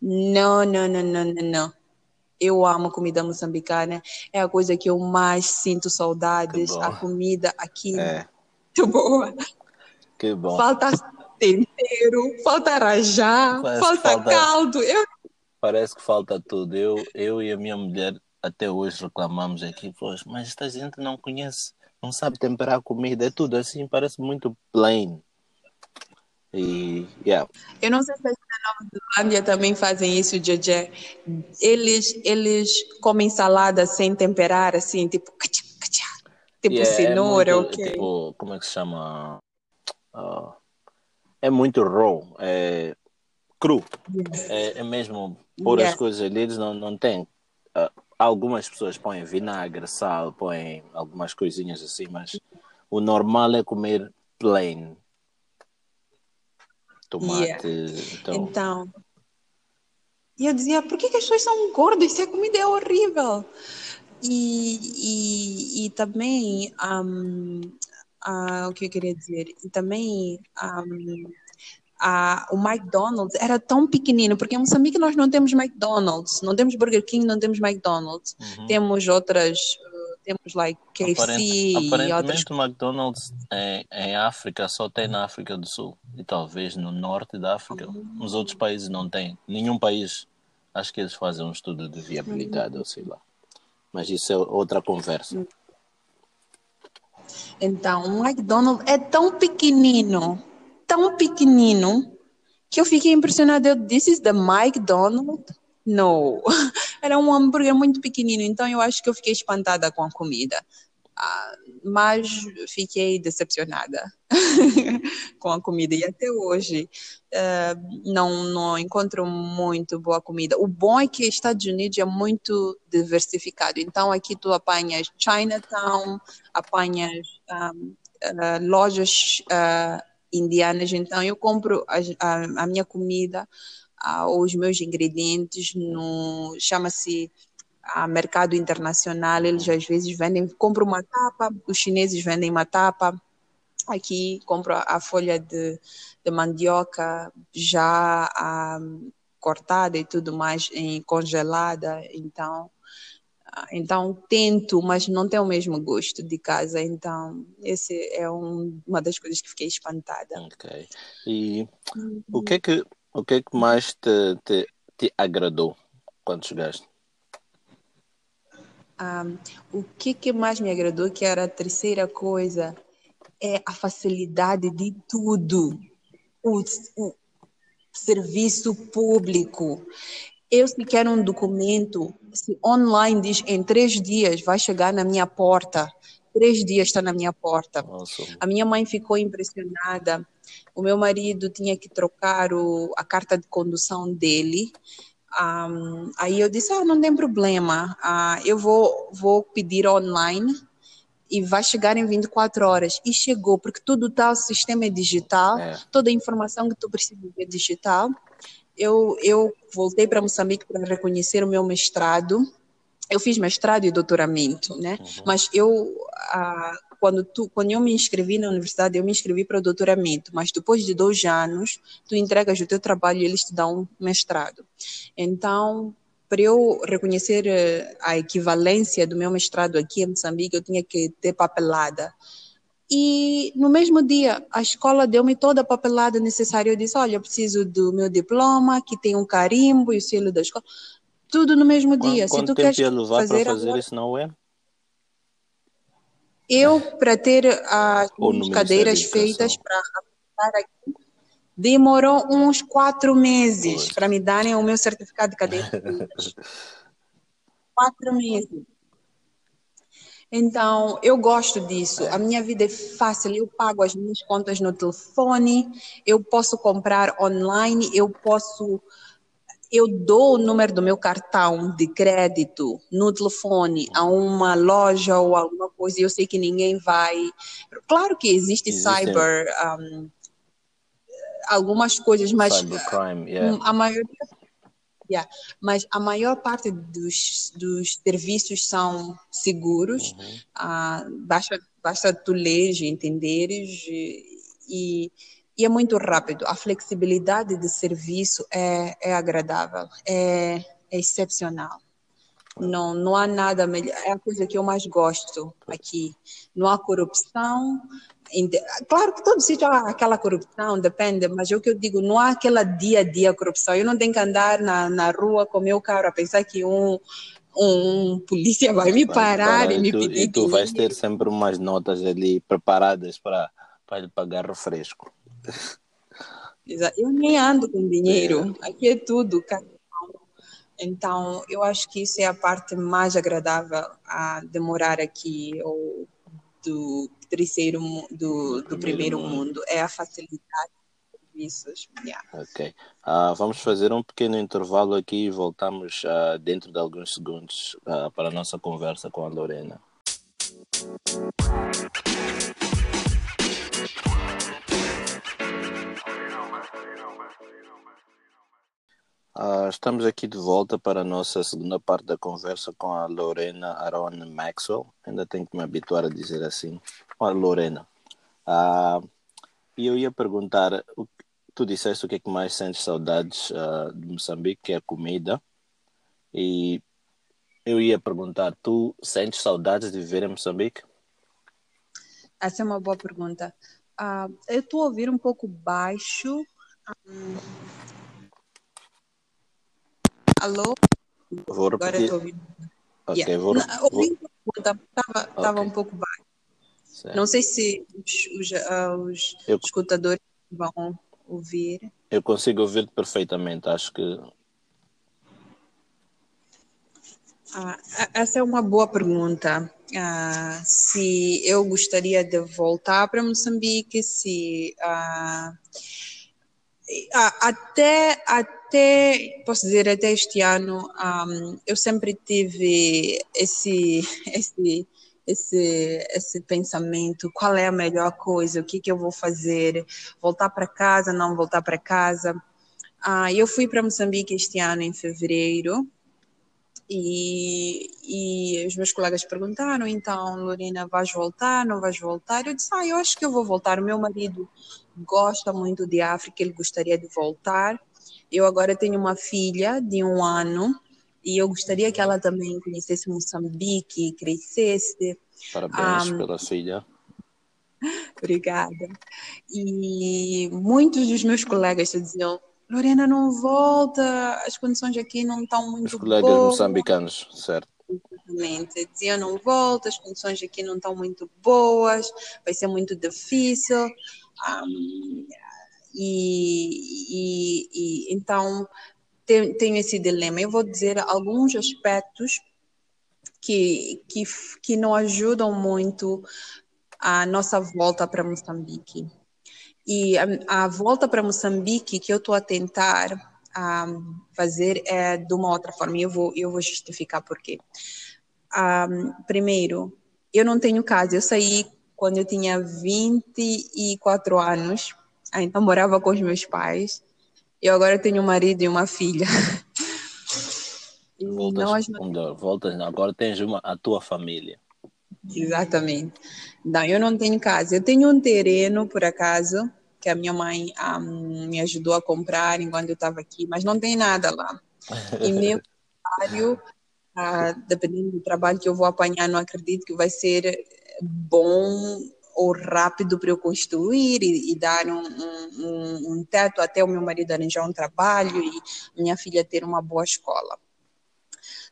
não, não, não, não, não. não. Eu amo comida moçambicana, é a coisa que eu mais sinto saudades. A comida aqui é muito boa. Que bom. Falta tempero, falta rajá, falta, falta, caldo. Eu Parece que falta tudo. Eu, eu e a minha mulher até hoje reclamamos aqui, pois, mas esta gente não conhece, não sabe temperar comida, é tudo assim, parece muito plain. E, yeah. Eu não sei se na Nova Zelândia também fazem isso, Jajé. Eles, eles comem salada sem temperar, assim, tipo, tipo yeah, é cenoura, é muito, ok. Tipo, como é que se chama? Uh, é muito raw, é cru. Yes. É, é mesmo pôr as coisas ali, eles não, não têm. Uh, algumas pessoas põem vinagre, sal, põem algumas coisinhas assim, mas o normal é comer plain. Tomate. Yeah. Então... então. E eu dizia, por que, que as pessoas são gordas se a comida é horrível? E, e, e também, um, uh, o que eu queria dizer? E também. Um, a, o McDonald's era tão pequenino, porque em Moçambique nós não temos McDonald's, não temos Burger King, não temos McDonald's. Uhum. Temos outras, temos like KFC Aparent, aparentemente outras... o McDonald's em, em África só tem na África do Sul e talvez no norte da África. Uhum. Nos outros países não tem. Nenhum país, acho que eles fazem um estudo de viabilidade uhum. ou sei lá. Mas isso é outra conversa. Uhum. Então, o McDonald's é tão pequenino tão pequenino que eu fiquei impressionada. Eu, this is the McDonald's? No. Era um hambúrguer muito pequenino, então eu acho que eu fiquei espantada com a comida. Uh, mas fiquei decepcionada com a comida e até hoje uh, não, não encontro muito boa comida. O bom é que Estados Unidos é muito diversificado, então aqui tu apanhas Chinatown, apanhas um, uh, lojas indianas, então eu compro a, a, a minha comida, a, os meus ingredientes no chama-se a mercado internacional, eles às vezes vendem, compro uma tapa, os chineses vendem uma tapa, aqui compro a, folha de, de mandioca já cortada e tudo mais, em, congelada, então então tento, mas não tem o mesmo gosto de casa. Então, esse é um, uma das coisas que fiquei espantada. Ok. E uhum. o que é que o que é que mais te, te, te agradou quando chegaste? O que, que mais me agradou, que era a terceira coisa, é a facilidade de tudo. O, o serviço público. Eu, se quero um documento, se online diz em três dias vai chegar na minha porta, três dias está na minha porta. Nossa. A minha mãe ficou impressionada. O meu marido tinha que trocar o, a carta de condução dele. Um, aí eu disse, ah, não tem problema, uh, eu vou, vou pedir online e vai chegar em 24 horas. E chegou, porque tudo está, o sistema é digital, é. toda a informação que tu precisa é digital eu, eu voltei para Moçambique para reconhecer o meu mestrado. Eu fiz mestrado e doutoramento, né? Uhum. Mas eu, ah, quando, tu, quando eu me inscrevi na universidade, eu me inscrevi para o doutoramento. Mas depois de dois anos, tu entregas o teu trabalho e eles te dão um mestrado. Então, para eu reconhecer eh, a equivalência do meu mestrado aqui em Moçambique, eu tinha que ter papelada. E no mesmo dia, a escola deu-me toda a papelada necessária. Eu disse: Olha, eu preciso do meu diploma, que tem um carimbo e o selo da escola. Tudo no mesmo dia. Quanto, Se tu queres ia levar fazer, para fazer agora... isso na UEM? Eu, para ter as cadeiras feitas para aplicar aqui, Demorou uns quatro meses para me darem o meu certificado de cadeia. quatro meses. Então, eu gosto disso. A minha vida é fácil. Eu pago as minhas contas no telefone, eu posso comprar online, eu posso. Eu dou o número do meu cartão de crédito no telefone a uma loja ou alguma coisa e eu sei que ninguém vai. Claro que existe Existem. cyber. Um, algumas coisas, mas yeah. a maioria Yeah. Mas a maior parte dos, dos serviços são seguros, uhum. ah, basta, basta tu leres, entenderes e, e é muito rápido. A flexibilidade de serviço é, é agradável, é, é excepcional. Não, não há nada melhor. É a coisa que eu mais gosto aqui. Não há corrupção, Claro que todo sítio há aquela corrupção, depende, mas é o que eu digo, não há aquela dia a dia corrupção. Eu não tenho que andar na, na rua com o meu carro a pensar que um, um polícia vai me parar vai, e me tu, pedir. E tu vais ter sempre umas notas ali preparadas para, lhe pagar refresco. Eu nem ando com dinheiro, é. aqui é tudo. Então, eu acho que isso é a parte mais agradável a demorar aqui, ou do terceiro do, do primeiro mundo é a facilidade de serviços. Yeah. Ok. Uh, vamos fazer um pequeno intervalo aqui e voltamos uh, dentro de alguns segundos uh, para a nossa conversa com a Lorena. Uh, estamos aqui de volta para a nossa segunda parte da conversa com a Lorena Aaron Maxwell. Ainda tenho que me habituar a dizer assim. a Lorena. Uh, e eu ia perguntar, tu disseste o que é que mais sentes saudades uh, de Moçambique, que é a comida. E eu ia perguntar, tu sentes saudades de viver em Moçambique? Essa é uma boa pergunta. eu estou a ouvir um pouco baixo. Um Alô? Vou Agora estou ouvindo. Ok, yeah. vou, ouvindo Estava okay. um pouco baixo. Certo. Não sei se os, os, uh, os eu, escutadores vão ouvir. Eu consigo ouvir perfeitamente, acho que. Ah, essa é uma boa pergunta. Ah, se eu gostaria de voltar para Moçambique, se ah, até, até, posso dizer, até este ano, um, eu sempre tive esse, esse, esse, esse pensamento, qual é a melhor coisa, o que, que eu vou fazer, voltar para casa, não voltar para casa. Uh, eu fui para Moçambique este ano, em fevereiro, e, e os meus colegas perguntaram, então, Lorena, vais voltar, não vais voltar? Eu disse, ah, eu acho que eu vou voltar. O meu marido gosta muito de África, ele gostaria de voltar. Eu agora tenho uma filha de um ano e eu gostaria que ela também conhecesse Moçambique, crescesse. Parabéns um, pela filha. Obrigada. E muitos dos meus colegas diziam, Lorena não volta, as condições aqui não estão muito boas. Os colegas boas. moçambicanos, certo. Exatamente. Dizia não volta, as condições aqui não estão muito boas, vai ser muito difícil. Um, e, e, e, então tenho, esse dilema. Eu vou dizer alguns aspectos que, que, que não ajudam muito a nossa volta para Moçambique. E a, a volta para Moçambique que eu estou a tentar um, fazer é de uma outra forma. Eu vou, eu vou justificar por quê. Um, primeiro, eu não tenho casa. Eu saí quando eu tinha 24 anos. Ah, então morava com os meus pais. Eu agora tenho um marido e uma filha. E voltas, nós... voltas, agora tens uma, a tua família. Exatamente. Não, eu não tenho casa. Eu tenho um terreno, por acaso, que a minha mãe um, me ajudou a comprar enquanto eu estava aqui, mas não tem nada lá. E meu trabalho, uh, dependendo do trabalho que eu vou apanhar, não acredito que vai ser bom ou rápido para eu construir e, e dar um, um, um, teto até o meu marido arranjar um trabalho e minha filha ter uma boa escola.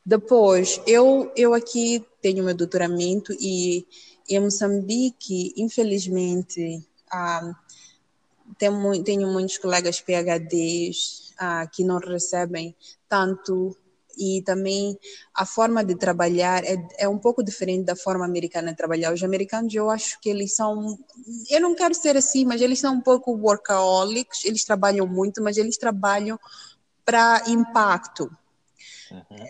Depois, eu, eu aqui tenho meu doutoramento e em Moçambique, infelizmente, ah, tenho, tenho muitos colegas PhDs ah, que não recebem tanto e também a forma de trabalhar é, é um pouco diferente da forma americana de trabalhar. Os americanos, eu acho que eles são, eu não quero ser assim, mas eles são um pouco workaholics, eles trabalham muito, mas eles trabalham para impacto. Uhum.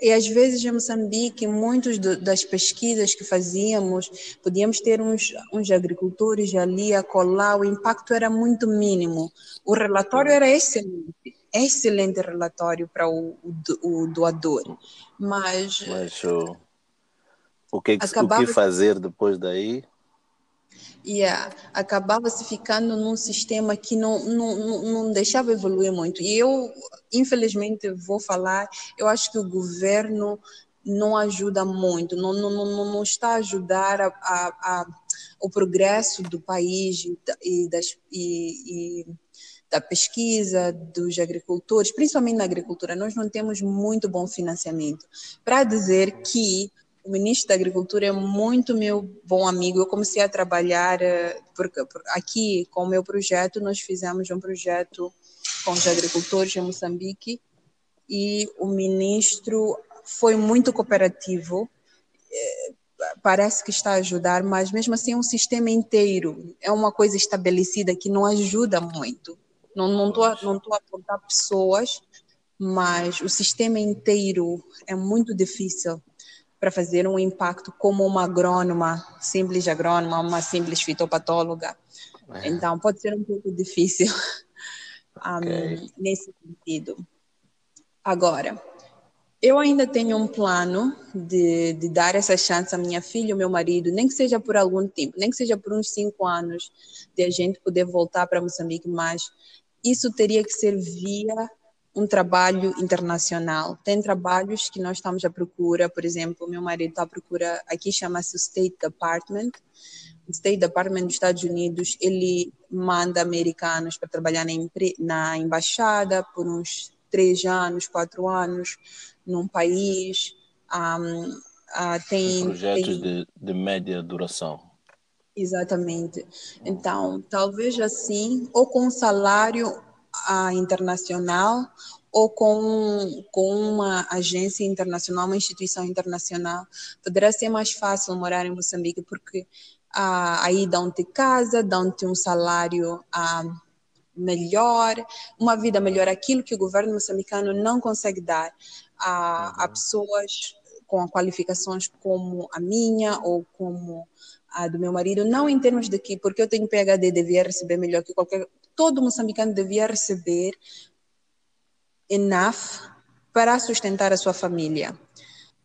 E às vezes em Moçambique, muitas das pesquisas que fazíamos, podíamos ter uns, uns agricultores ali a colar, o impacto era muito mínimo. O relatório era excelente, excelente relatório para o, o, o doador. Mas, Mas o, o, que, acabava... o que fazer depois daí? Yeah, acabava-se ficando num sistema que não, não, não deixava evoluir muito. E eu, infelizmente, vou falar, eu acho que o governo não ajuda muito, não, não, não, não está a ajudar a, a, a, o progresso do país e, e, das, e, e da pesquisa dos agricultores, principalmente na agricultura, nós não temos muito bom financiamento. Para dizer que o ministro da Agricultura é muito meu bom amigo. Eu comecei a trabalhar eh, aqui com o meu projeto. Nós fizemos um projeto com os agricultores em Moçambique e o ministro foi muito cooperativo. Eh, parece que está a ajudar, mas mesmo assim é um sistema inteiro. É uma coisa estabelecida que não ajuda muito. Não não estou não tô a apontar pessoas, mas o sistema inteiro é muito difícil para fazer um impacto como uma agrônoma, simples agrônoma, uma simples fitopatóloga. É. Então, pode ser um pouco difícil um, okay. nesse sentido. Agora, eu ainda tenho um plano de, de dar essa chance à minha filha ao meu marido, nem que seja por algum tempo, nem que seja por uns cinco anos, de a gente poder voltar para Moçambique, mas isso teria que ser via um trabalho internacional. Tem trabalhos que nós estamos à procura, por exemplo, meu marido está à procura, aqui chama-se State Department. O State Department dos Estados Unidos, ele manda americanos para trabalhar na, na embaixada por uns três anos, quatro anos, num país. Um, uh, tem projetos tem... De, de média duração. Exatamente. Então, talvez assim, ou com salário a internacional ou com, com uma agência internacional, uma instituição internacional, poderá ser mais fácil morar em Moçambique, porque ah, aí dão-te casa, dão-te um salário ah, melhor, uma vida melhor, aquilo que o governo moçambicano não consegue dar a, a uhum. pessoas com qualificações como a minha ou como a do meu marido, não em termos de que, porque eu tenho PhD, devia receber melhor que qualquer todo moçambicano devia receber enough para sustentar a sua família.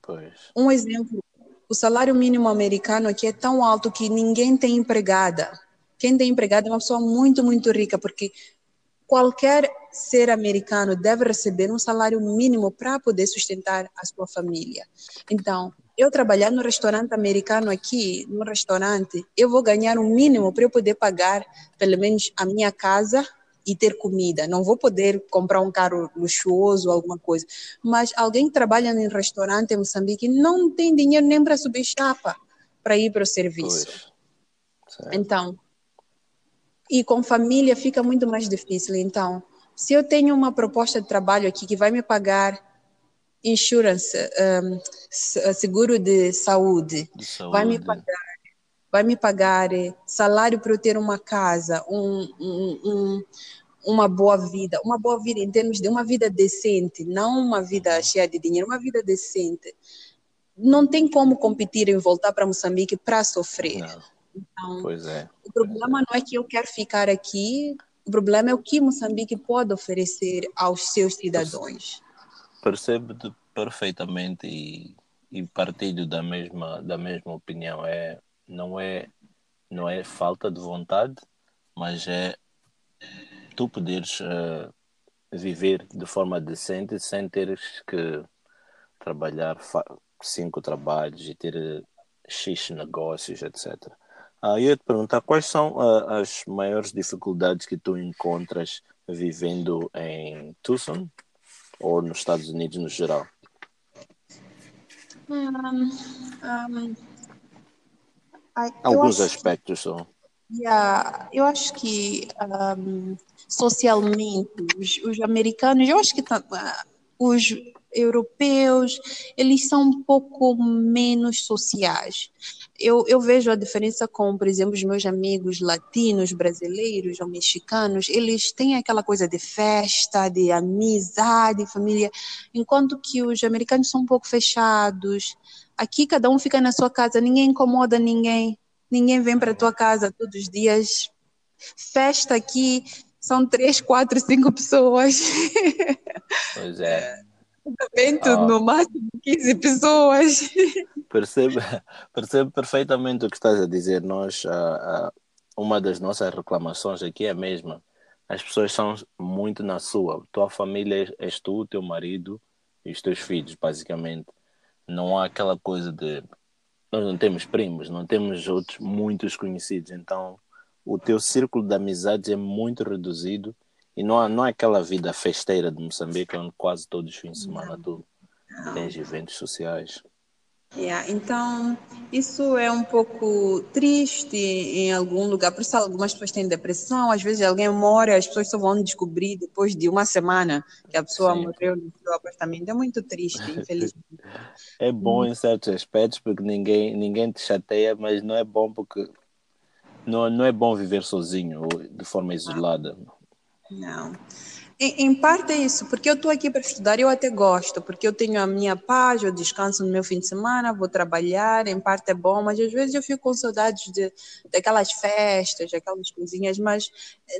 Pois. Um exemplo, o salário mínimo americano aqui é tão alto que ninguém tem empregada. Quem tem empregada é uma pessoa muito, muito rica, porque qualquer ser americano deve receber um salário mínimo para poder sustentar a sua família. Então, eu trabalhar no restaurante americano aqui, no restaurante, eu vou ganhar um mínimo para eu poder pagar pelo menos a minha casa e ter comida. Não vou poder comprar um carro luxuoso, alguma coisa. Mas alguém que trabalha em restaurante em Moçambique não tem dinheiro nem para subir chapa para ir para o serviço. Então, e com família fica muito mais difícil. Então, se eu tenho uma proposta de trabalho aqui que vai me pagar insurance, um, seguro de saúde, de saúde, vai me pagar, vai me pagar eh, salário para eu ter uma casa, um, um, um, uma boa vida, uma boa vida em termos de uma vida decente, não uma vida cheia de dinheiro, uma vida decente. Não tem como competir em voltar para Moçambique para sofrer. Não. Então, é. O problema não é que eu quero ficar aqui, o problema é o que Moçambique pode oferecer aos seus cidadãos percebo perfeitamente e, e partilho da mesma da mesma opinião é não é não é falta de vontade mas é tu poderes uh, viver de forma decente sem teres que trabalhar cinco trabalhos e ter eh, X negócios, etc. Ah, eu ia te perguntar quais são uh, as maiores dificuldades que tu encontras vivendo em Tucson ou nos Estados Unidos no geral? Um, um, Alguns aspectos só. Yeah, eu acho que um, socialmente os, os, americanos, eu acho que tá, os europeus, eles são um pouco menos sociais. Eu, eu vejo a diferença com, por exemplo, os meus amigos latinos, brasileiros ou mexicanos, eles têm aquela coisa de festa, de amizade, família, enquanto que os americanos são um pouco fechados. Aqui cada um fica na sua casa, ninguém incomoda ninguém, ninguém vem para a tua casa todos os dias. Festa aqui são três, quatro, cinco pessoas. Pois é. Oh. no máximo 15 pessoas. Percebo, percebo perfeitamente o que estás a dizer. Nós, uh, uh, uma das nossas reclamações aqui é a mesma. As pessoas são muito na sua. Tua família és tu, teu marido e os teus filhos, basicamente. Não há aquela coisa de. Nós não temos primos, não temos outros muitos conhecidos. Então, o teu círculo de amizades é muito reduzido e não há, não há aquela vida festeira de Moçambique onde quase todos os fins de semana tu tens eventos sociais. Yeah, então, isso é um pouco triste em algum lugar. Por isso, algumas pessoas têm depressão. Às vezes, alguém mora, as pessoas só vão descobrir depois de uma semana que a pessoa Sim. morreu no seu apartamento. É muito triste, infelizmente. é bom em certos aspectos, porque ninguém, ninguém te chateia, mas não é bom porque não, não é bom viver sozinho ou de forma isolada. Não. Em, em parte é isso, porque eu estou aqui para estudar, eu até gosto, porque eu tenho a minha paz, eu descanso no meu fim de semana, vou trabalhar, em parte é bom, mas às vezes eu fico com saudades de, daquelas festas, daquelas coisinhas, mas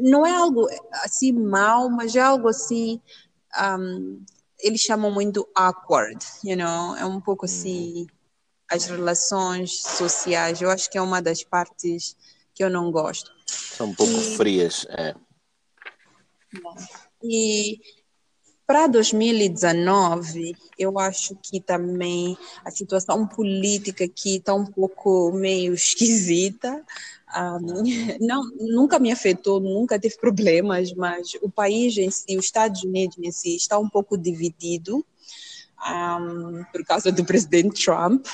não é algo assim mal, mas é algo assim, um, eles chamam muito awkward, you know, é um pouco assim, uhum. as relações sociais, eu acho que é uma das partes que eu não gosto. São um pouco e... frias, é. E para 2019, eu acho que também a situação política aqui está um pouco meio esquisita. Um, não, nunca me afetou, nunca teve problemas, mas o país em si, os Estados Unidos em si, está um pouco dividido um, por causa do presidente Trump.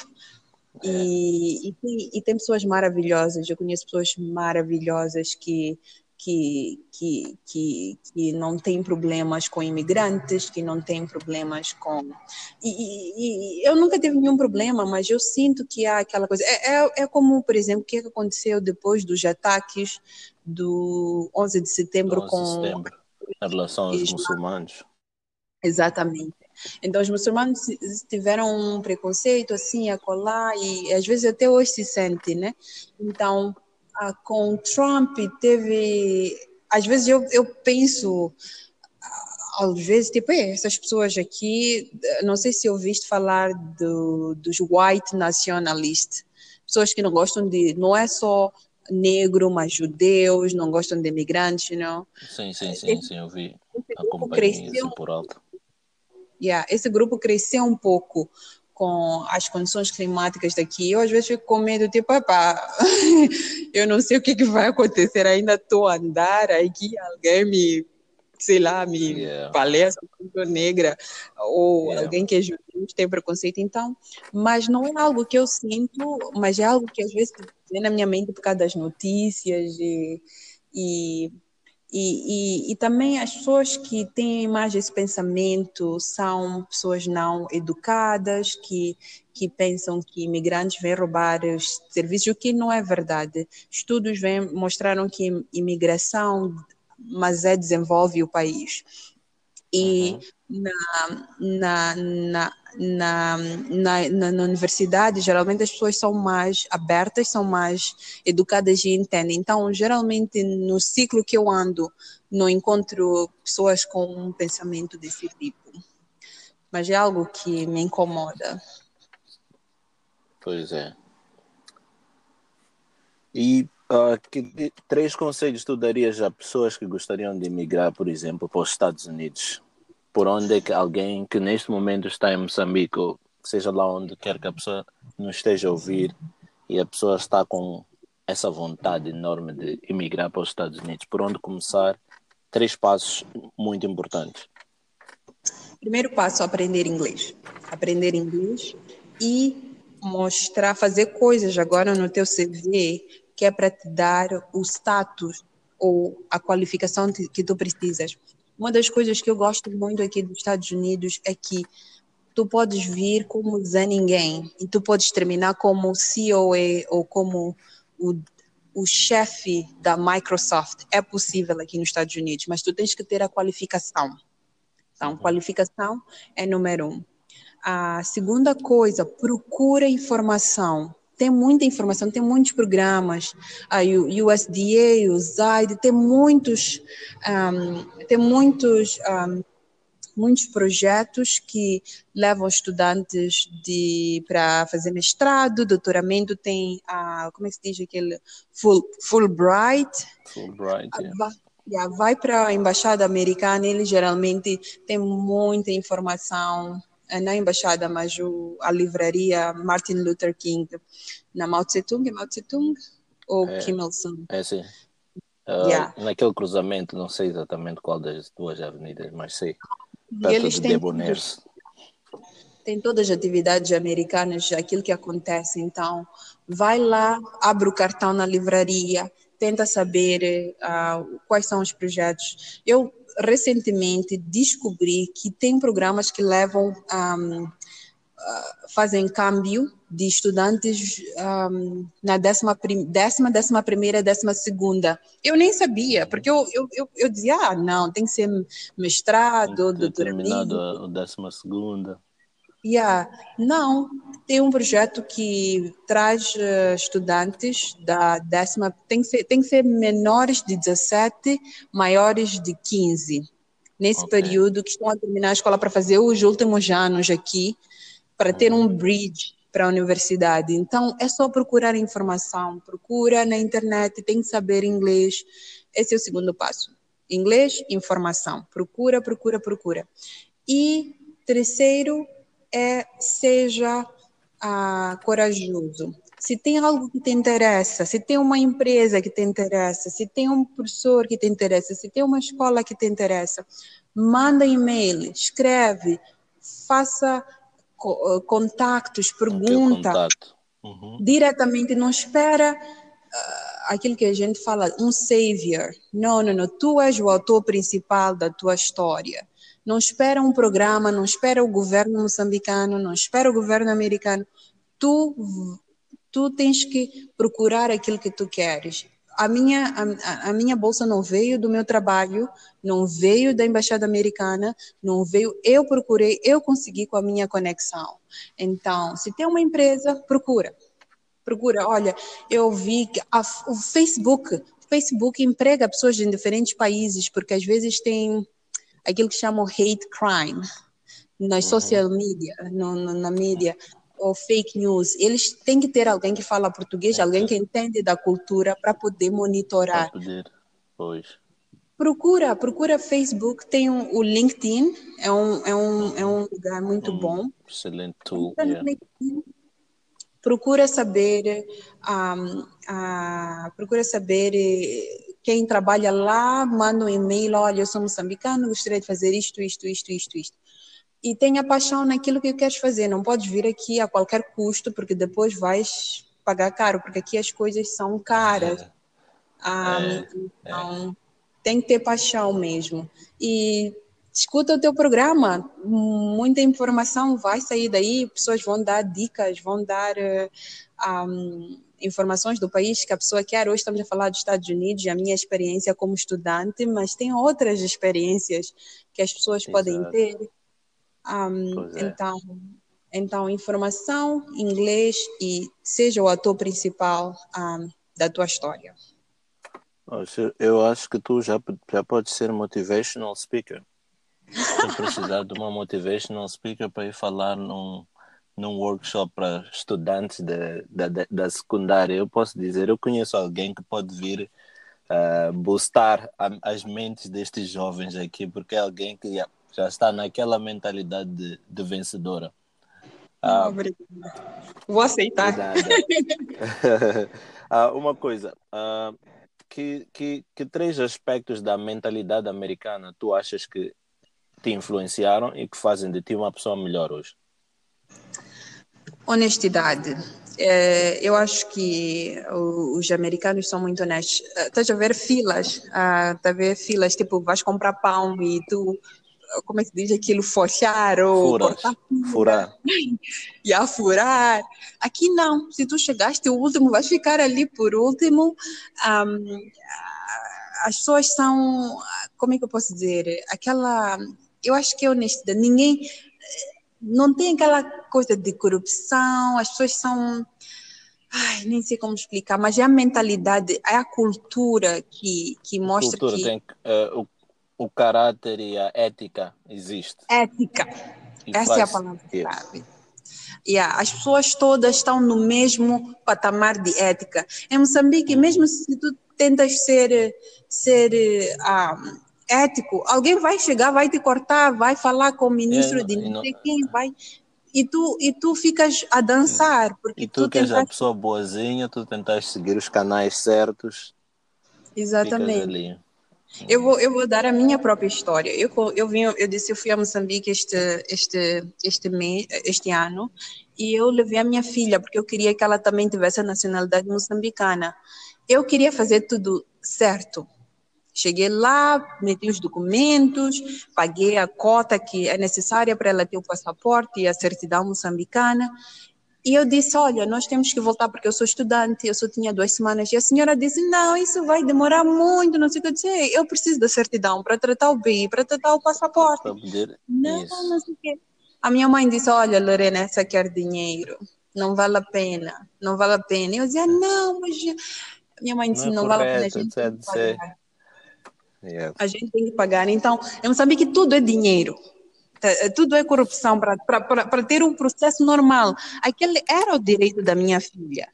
E, e, tem, e, tem, pessoas maravilhosas, eu conheço pessoas maravilhosas que que, que, que, que não tem problemas com imigrantes, que não tem problemas com. E, e, e, eu nunca tive nenhum problema, mas eu sinto que há aquela coisa. É, é, é como, por exemplo, o que aconteceu depois dos ataques do 11 de setembro 11 com. De setembro, em relação aos muçulmanos. Exatamente. Então, os muçulmanos tiveram um preconceito assim, a colar, e às vezes até hoje se sente, né? Então, ah, com Trump teve. Às vezes eu, eu penso, às vezes, tipo, essas pessoas aqui, não sei se ouviste falar do, dos white nationalists, pessoas que não gostam de. Não é só negro, mas judeus, não gostam de imigrantes, não? Sim, sim, sim, sim, eu vi. Acompanhei isso por alto. Yeah, esse grupo cresceu um pouco com as condições climáticas daqui, eu às vezes fico com medo, tipo, epá, eu não sei o que, que vai acontecer, ainda estou a andar aqui, alguém me, sei lá, me yeah. palestra negra, ou yeah. alguém que é judeu tem preconceito, então, mas não é algo que eu sinto, mas é algo que às vezes vem na minha mente por causa das notícias e, e e, e, e, também as pessoas que têm mais esse pensamento são pessoas não educadas, que, que pensam que imigrantes vêm roubar os serviços, o que não é verdade. Estudos vem, mostraram que imigração, mas é desenvolve o país. E na, na, na na, na, na, universidade, geralmente as pessoas são mais abertas, são mais educadas e entendem. Então, geralmente, no ciclo que eu ando, não encontro pessoas com um pensamento desse tipo. Mas é algo que me incomoda. Pois é. E uh, que, três conselhos tu darias a pessoas que gostariam de emigrar, por exemplo, para os Estados Unidos? Por onde é que alguém que neste momento está em Moçambique, ou seja lá onde quer que a pessoa nos esteja a ouvir, e a pessoa está com essa vontade enorme de emigrar para os Estados Unidos, por onde começar? Três passos muito importantes. Primeiro passo, aprender inglês. Aprender inglês e mostrar, fazer coisas agora no teu CV que é para te dar o status ou a qualificação que tu precisas. Uma das coisas que eu gosto muito aqui dos Estados Unidos é que tu podes vir como Zé Ninguém e tu podes terminar como COE ou como o, o chefe da Microsoft. É possível aqui nos Estados Unidos, mas tu tens que ter a qualificação. Então, qualificação é número um. A segunda coisa, procura informação. Tem muita informação, tem muitos programas, a USDA, o ZAID, tem muitos, um, tem muitos um, muitos projetos que levam estudantes de para fazer mestrado, doutoramento, tem a como é que se diz aquele full, Fulbright. Fulbright. Yeah. Vai, yeah, vai para a embaixada americana, ele geralmente tem muita informação na embaixada, mas o, a livraria Martin Luther King na Mao Tse Tung, é Mao Tse Tung ou é, Kim Il Sung? É sim. Uh, yeah. Naquele cruzamento, não sei exatamente qual das duas avenidas, mas sei. E eles têm, têm todas as atividades americanas, aquilo que acontece. Então, vai lá, abre o cartão na livraria, tenta saber uh, quais são os projetos. Eu recentemente descobri que tem programas que levam um, fazem câmbio de estudantes um, na décima, décima, décima primeira, décima segunda. Eu nem sabia, porque eu, eu, eu, eu dizia, ah, não, tem que ser mestrado, doutoramento. a décima segunda. Yeah. Não, tem um projeto que traz uh, estudantes da décima, tem que, ser, tem que ser menores de 17, maiores de 15. Nesse okay. período que estão a terminar a escola para fazer os últimos anos aqui, para ter um uhum. bridge para a universidade. Então, é só procurar informação, procura na internet, tem que saber inglês. Esse é o segundo passo. Inglês, informação. Procura, procura, procura. E terceiro é seja ah, corajoso. Se tem algo que te interessa, se tem uma empresa que te interessa, se tem um professor que te interessa, se tem uma escola que te interessa, manda e-mail, escreve, faça eh, contactos, pergunta uhum. diretamente, não espera uh, aquilo que a gente fala, um savior. Não, não, não, tu és o autor principal da tua história. Não espera um programa, não espera o governo moçambicano, não espera o governo americano. Tu, tu tens que procurar aquilo que tu queres a minha, a, a, minha bolsa não veio do meu trabalho, não veio da embaixada americana, não veio. Eu procurei, eu consegui com a minha conexão. Então, se tem uma empresa, procura. Procura. Olha, eu vi que a, o Facebook, o Facebook emprega pessoas de diferentes países, porque às vezes tem aquilo que chamam hate crime nas uhum. social media, no, no, na mídia ou fake news, eles têm que ter alguém que fala português, é, alguém que entende da cultura para poder monitorar. Poder, pois. Procura, procura Facebook, tem um, o LinkedIn, é um, é um, é um lugar muito um bom. Excelente tool. Yeah. Procura saber, um, uh, procura saber quem trabalha lá, manda um e-mail, olha, eu sou moçambicano, gostaria de fazer isto, isto, isto, isto, isto e tenha paixão naquilo que queres fazer. Não podes vir aqui a qualquer custo, porque depois vais pagar caro, porque aqui as coisas são caras. É. Ah, é. Então, é. tem que ter paixão mesmo. E escuta o teu programa, muita informação vai sair daí, pessoas vão dar dicas, vão dar uh, eh, um, informações do país que a pessoa quer. Hoje estamos a falar dos Estados Unidos, a minha experiência como estudante, mas tem outras experiências que as pessoas Exato. podem ter um, é. Então, então, informação, inglês e seja o ator principal um, da tua história. Eu acho que tu já, já podes ser motivational speaker. Se precisar de uma motivational speaker para ir falar num, num workshop para estudantes da, da, da secundária, eu posso dizer, eu conheço alguém que pode vir uh, boostar a, as mentes destes jovens aqui, porque é alguém que já está naquela mentalidade de, de vencedora. Ah, Vou aceitar. ah, uma coisa, ah, que, que, que três aspectos da mentalidade americana tu achas que te influenciaram e que fazem de ti uma pessoa melhor hoje? Honestidade. é, eu acho que os americanos são muito honestos. Estás a ver filas, estás a ver filas, tipo, vais comprar pão e tu, como é que diz aquilo, forchar ou cortar furar. e a furar. Aqui não, se tu chegaste o último, vais ficar ali por último. Um, as pessoas são, como é que eu posso dizer, aquela, eu acho que é honestidade, ninguém, não tem aquela coisa de corrupção, as pessoas são, ai, nem sei como explicar, mas é a mentalidade, é a cultura que, que mostra Cultura que... tem eh, o, o caráter e a ética existe. Ética, E essa é a faz- palavra-chave. Yes. Yeah, as pessoas todas estão no mesmo patamar de ética. Em Moçambique, mesmo se tu tentas ser, ser ah, ético, alguém vai chegar, vai te cortar, vai falar com o ministro É, de não não- sei quem, vai. E tu, e tu ficas a dançar, porque E tu que és a tentaste- pessoa boazinha, tu tentas seguir os canais certos, Exatamente. Eu vou, eu vou dar a minha própria história. Eu, eu, vim, eu disse, eu fui a Moçambique este, este, este, mês, este ano e eu levei a minha filha, porque eu queria que ela também tivesse a nacionalidade moçambicana. Eu queria fazer tudo certo. Cheguei lá, meti os documentos, paguei a cota que é necessária para ela ter o passaporte e a certidão moçambicana. E eu disse: Olha, nós temos que voltar porque eu sou estudante, eu só tinha duas semanas. E a senhora disse: Não, isso vai demorar muito. Não sei o que eu disse: "Ei, Eu preciso da certidão para tratar o BI, para tratar o passaporte. Não, Isso. não sei o quê. A minha mãe disse: Olha, Lorena, essa quer dinheiro. Não vale a pena. Não vale a pena. Eu dizia: Não, mas. Minha mãe disse: Não é Não, vale a pena. A gente Yeah. A gente tem que pagar. Então, em Moçambique, tudo é dinheiro. Tá, Tudo é corrupção para ter um processo normal. Aquele era o direito da minha filha,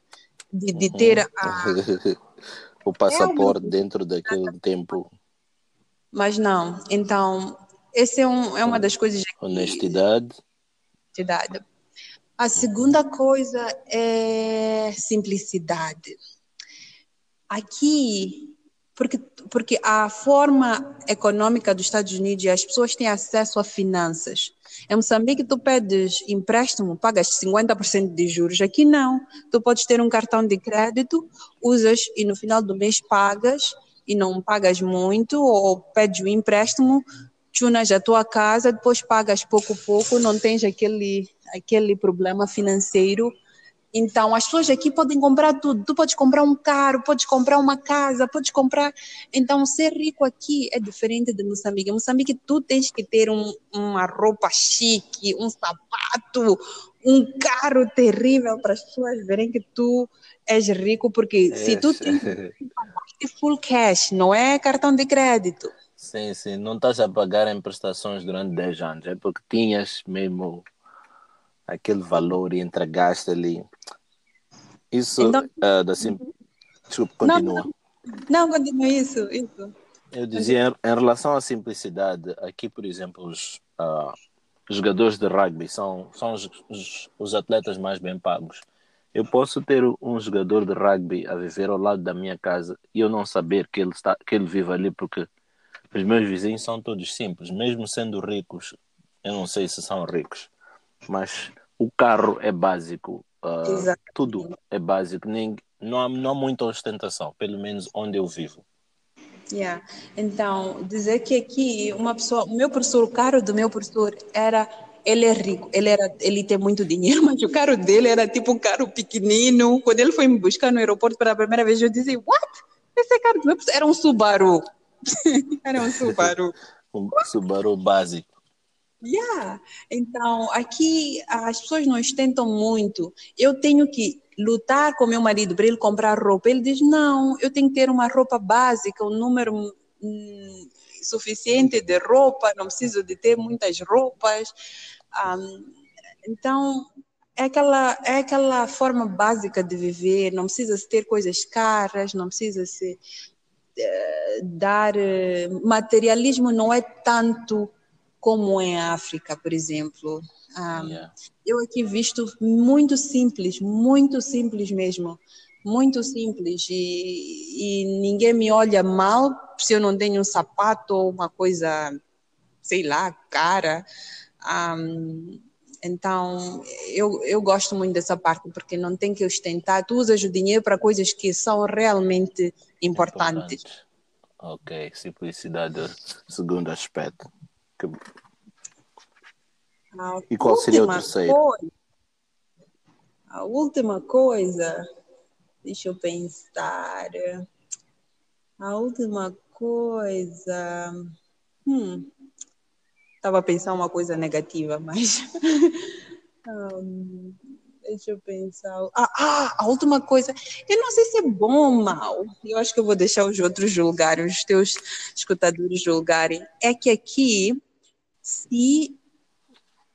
de, de ter a. o passaporte dentro daquele tempo. Mas não. Então, esse é, um, é uma das coisas que Honestidade. honestidade. A segunda coisa é simplicidade. Aqui, porque, porque a forma econômica dos Estados Unidos, as pessoas têm acesso a finanças. Em Moçambique, tu pedes empréstimo, pagas 50% de juros. Aqui não. Tu podes ter um cartão de crédito, usas e no final do mês pagas e não pagas muito, ou pedes o empréstimo, tunas a tua casa, depois pagas pouco a pouco, não tens aquele, aquele problema financeiro. Então, as pessoas aqui podem comprar tudo. Tu podes comprar um carro, podes comprar uma casa, podes comprar. Então, ser rico aqui é diferente de Moçambique. Em Moçambique, tu tens que ter um, uma roupa chique, um sapato, um carro terrível para as pessoas verem que tu és rico, porque se tu tens full cash, não é cartão de crédito. Sim, sim. Não estás a pagar em prestações durante 10 anos. É porque tinhas mesmo aquele valor e entregaste ali. Isso Então- ah, da sim... Desculpa, Não, continua. Não, continua isso, isso. Eu dizia, em, em relação à simplicidade, aqui, por exemplo, os ah, jogadores de rugby são, são os, os, os atletas mais bem pagos. Eu posso ter um jogador de rugby a viver ao lado da minha casa e eu não saber que ele, está, que ele vive ali porque os meus vizinhos são todos simples, mesmo sendo ricos, eu não sei se são ricos, mas o carro é básico, Exato. tudo é básico, nem, não, há, não há muita ostentação, pelo menos onde eu vivo. Yeah. Então, dizer que aqui uma pessoa, o meu professor, o carro do meu professor era, ele é rico, ele era, ele tem muito dinheiro, mas o carro dele era tipo um carro pequenino. Quando ele foi me buscar no aeroporto pela primeira vez, eu disse, what? Esse carro do meu professor era um Subaru. era um Subaru. Um Subaru básico. Yeah. Então, aqui as pessoas não ostentam muito. Eu tenho que lutar com meu marido para ele comprar roupa. Ele diz: não, eu tenho que ter uma roupa básica, um número hum, suficiente de roupa, não preciso de ter muitas roupas. Um, então, é aquela, é aquela forma básica de viver, não precisa se ter coisas caras, não precisa se eh, dar. eh, materialismo não é tanto como em África, por exemplo. Um, Yeah. eu aqui visto muito simples, muito simples mesmo, muito simples e, e ninguém me olha mal se eu não tenho um sapato ou uma coisa, sei lá, cara. Então, eu, eu gosto muito dessa parte, porque não tem que ostentar. Tu usas o dinheiro para coisas que são realmente importantes. Importante. Ok, simplicidade, segundo aspecto. Que... e qual seria o terceiro? Coisa, a última coisa, deixa eu pensar. A última coisa. Hum, Estava a pensar uma coisa negativa, mas. um, deixa eu pensar. Ah, ah, a última coisa. Eu não sei se é bom ou mal. Eu acho que eu vou deixar os outros julgarem, os teus escutadores julgarem. É que aqui, se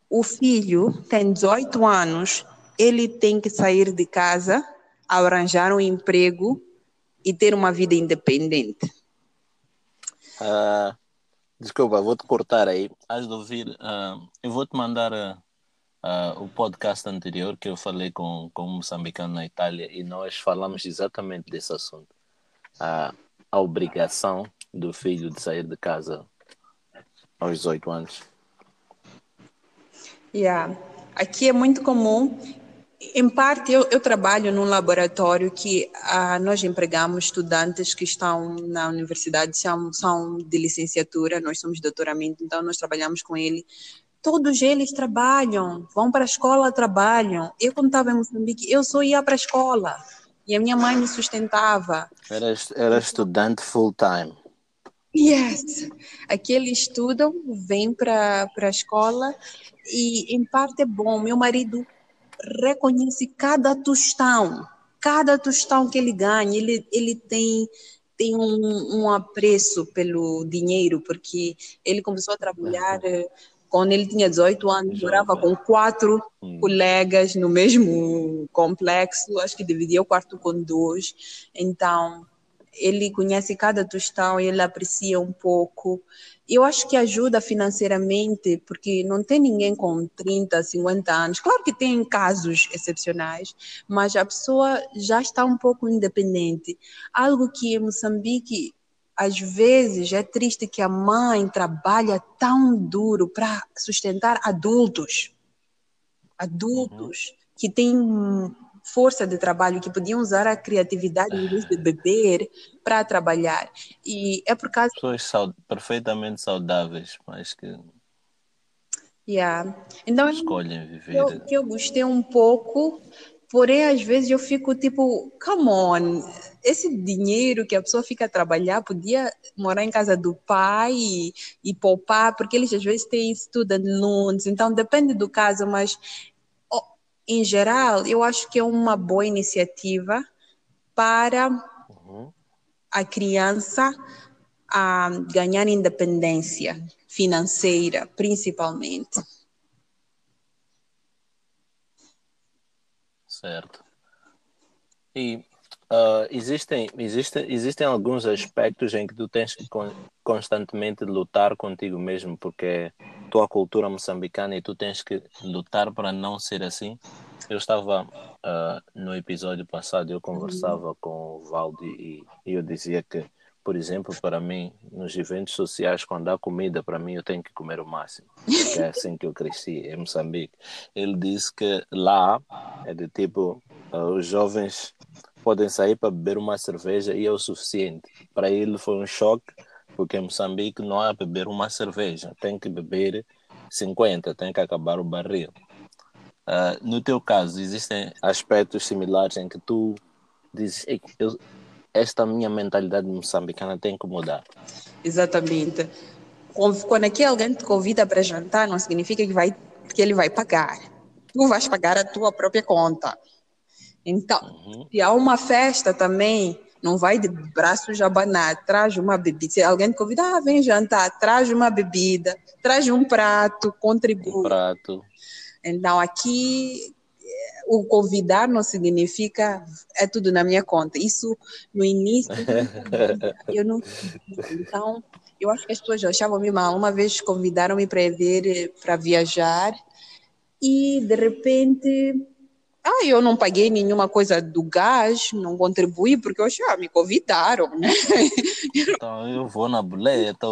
o filho tem 18 anos, ele tem que sair de casa, arranjar um emprego e ter uma vida independente. Uh, Desculpa, vou-te cortar aí. Has de ouvir. Uh, eu vou-te mandar uh, o podcast anterior que eu falei com, com um moçambicano na Itália e nós falamos exatamente desse assunto. a obrigação do filho de sair de casa aos 18 anos. Yeah. Aqui é muito comum em parte, eu, eu, trabalho num laboratório que ah, nós empregamos estudantes que estão na universidade, são, são de licenciatura, nós somos de doutoramento, então nós trabalhamos com ele. Todos eles trabalham, vão para a escola, trabalham. Eu, quando estava em Moçambique, eu só ia para a escola e a minha mãe me sustentava. Era, era estudante full-time. Yes! Aqui eles estudam, vêm para a escola e, em parte, é bom. Meu marido reconhece cada tostão, cada tostão que ele ganha, ele, ele tem tem um, um apreço pelo dinheiro, porque ele começou a trabalhar uhum. quando ele tinha 18 anos, morava com quatro uhum. colegas no mesmo complexo, acho que dividia o quarto com dois. Então, ele conhece cada tostão e ele aprecia um pouco. Eu acho que ajuda financeiramente, porque não tem ninguém com 30, 50 anos. Claro que tem casos excepcionais, mas a pessoa já está um pouco independente. Algo que em Moçambique, às vezes, é triste que a mãe trabalha tão duro para sustentar adultos. Adultos uhum. que têm força de trabalho, que podiam usar a criatividade em vez de beber para trabalhar. E é por causa. Pessoas saud perfeitamente saudáveis, mas que. Yeah. Então, escolhem viver. Eu, que eu gostei um pouco, porém, às vezes eu fico tipo, come on, esse dinheiro que a pessoa fica a trabalhar podia morar em casa do pai e, e poupar, porque eles às vezes têm student loans, então depende do caso, mas em geral, eu acho que é uma boa iniciativa para uhum. a criança a ganhar independência financeira, principalmente. Certo. E uh, existem, existem, existem alguns aspectos em que tu tens que constantemente lutar contigo mesmo, porque tua cultura moçambicana e tu tens que lutar para não ser assim. Eu estava uh, no episódio passado, eu conversava com o Valdi e, e eu dizia que, por exemplo, para mim, nos eventos sociais, quando há comida, para mim eu tenho que comer o máximo, é assim que eu cresci, em Moçambique. Ele disse que lá é de tipo, uh, os jovens podem sair para beber uma cerveja e é o suficiente. Para ele foi um choque porque em Moçambique não é beber uma cerveja, tem que beber 50, tem que acabar o barril. Uh, no teu caso, existem aspectos similares em que tu dizes, eu, esta minha mentalidade moçambicana tem que mudar. Exatamente. Quando aqui alguém te convida para jantar, não significa que, vai, que ele vai pagar. Tu vais pagar a tua própria conta. Então, uhum. se há uma festa também, não vai de braços abanar, traz uma bebida. Se alguém te convida, ah, vem jantar, traz uma bebida, traz um prato, contribui. Um prato. Então, aqui, o convidar não significa é tudo na minha conta. Isso, no início, eu não. Então, eu acho que as pessoas achavam-me mal. Uma vez convidaram-me para ir para viajar e, de repente, Ah, eu não paguei nenhuma coisa do gás, não contribuí, porque eu já me convidaram, né? Então eu vou na boleta,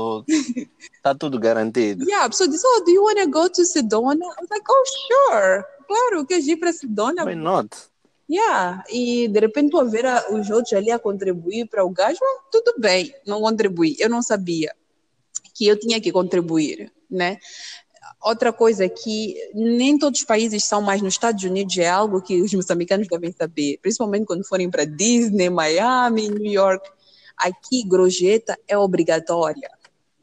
tá tudo garantido. Yeah, a pessoa disse, oh, do you want to go to Sedona? I was like, oh, sure. Claro, quer ir para Sedona? Why not? Yeah, e de repente tu a ver a, os outros ali a contribuir para o gás, tudo bem, não contribuí. Eu não sabia que eu tinha que contribuir, né? Outra coisa é que nem todos os países são, mas nos Estados Unidos é algo que os moçambicanos devem saber, principalmente quando forem para Disney, Miami, New York. Aqui, gorjeta é obrigatória.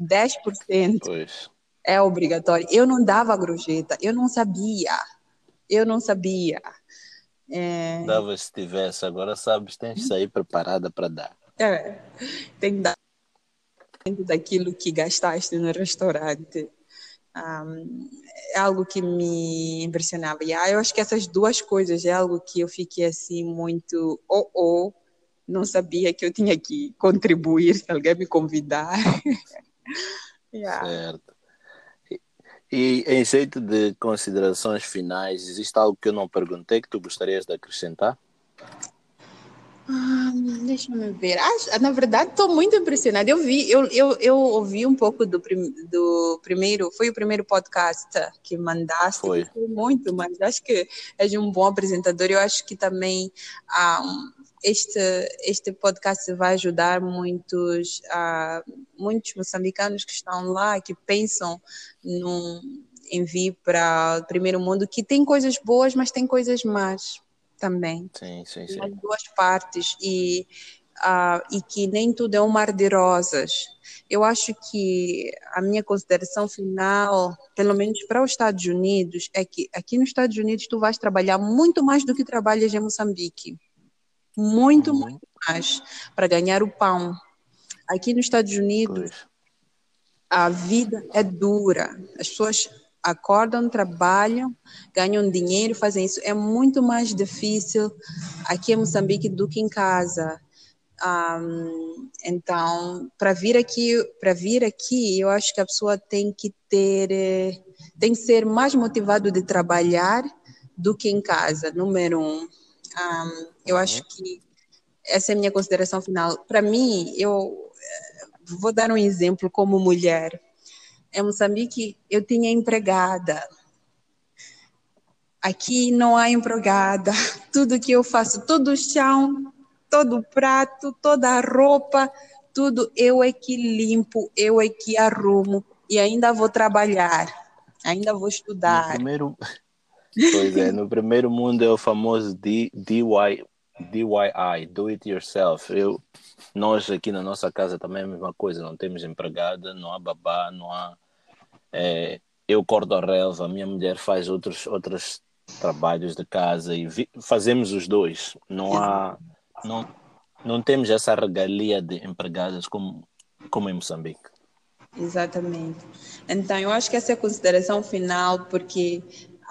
10% Pois. é obrigatório. Eu não dava gorjeta, eu não sabia. Eu não sabia. É, Dava se tivesse, agora sabes, tens que sair preparada para dar. é, tem que dar daquilo que gastaste no restaurante. Um, é algo que me impressionava. E ah, eu acho que essas duas coisas é algo que eu fiquei assim muito oh oh, não sabia que eu tinha que contribuir se alguém me convidar. yeah. Certo. E, e em jeito de considerações finais, existe algo que eu não perguntei que tu gostarias de acrescentar? Ah, deixa eu ver. Ah, na verdade, estou muito impressionada. Eu vi, eu, eu, eu ouvi um pouco do, prim, do primeiro, foi o primeiro podcast que mandaste. Foi. Muito, mas acho que és um bom apresentador. Eu acho que também ah, este, este podcast vai ajudar muitos, ah, muitos moçambicanos que estão lá, que pensam num, em vir para o primeiro mundo, que tem coisas boas, mas tem coisas más também Sim, sim, sim. nas duas partes e ah, e que nem tudo é um mar de rosas. Eu acho que a minha consideração final, pelo menos para os Estados Unidos, é que aqui nos Estados Unidos tu vais trabalhar muito mais do que trabalhas em Moçambique. Muito, Uhum. muito mais para ganhar o pão. Aqui nos Estados Unidos, Pois. a vida é dura. As pessoas acordam, trabalham, ganham dinheiro, fazem isso. É muito mais difícil aqui em Moçambique do que em casa. Ahm, então, para vir aqui, para vir aqui, eu acho que a pessoa tem que ter, eh, tem que ser mais motivado de trabalhar do que em casa. Número um, Ahm, eu acho que essa é a minha consideração final. Para mim, eu eh, vou dar um exemplo como mulher. Em Moçambique, eu tinha empregada. Aqui não há empregada. Tudo que eu faço, todo o chão, todo o prato, toda a roupa, tudo eu é que limpo, eu é que arrumo e ainda vou trabalhar, ainda vou No estudar. primeiro, pois é, no primeiro mundo é o famoso D, DY, DIY, do it yourself. Eu, nós aqui na nossa casa também é a mesma coisa, não temos empregada, não há babá, não há. é, eu corto a relva, a minha mulher faz outros, outros trabalhos de casa e vi- fazemos os dois. Não há. Não, não temos essa regalia de empregadas como, como em Moçambique. Exatamente. Então, eu acho que essa é a consideração final, porque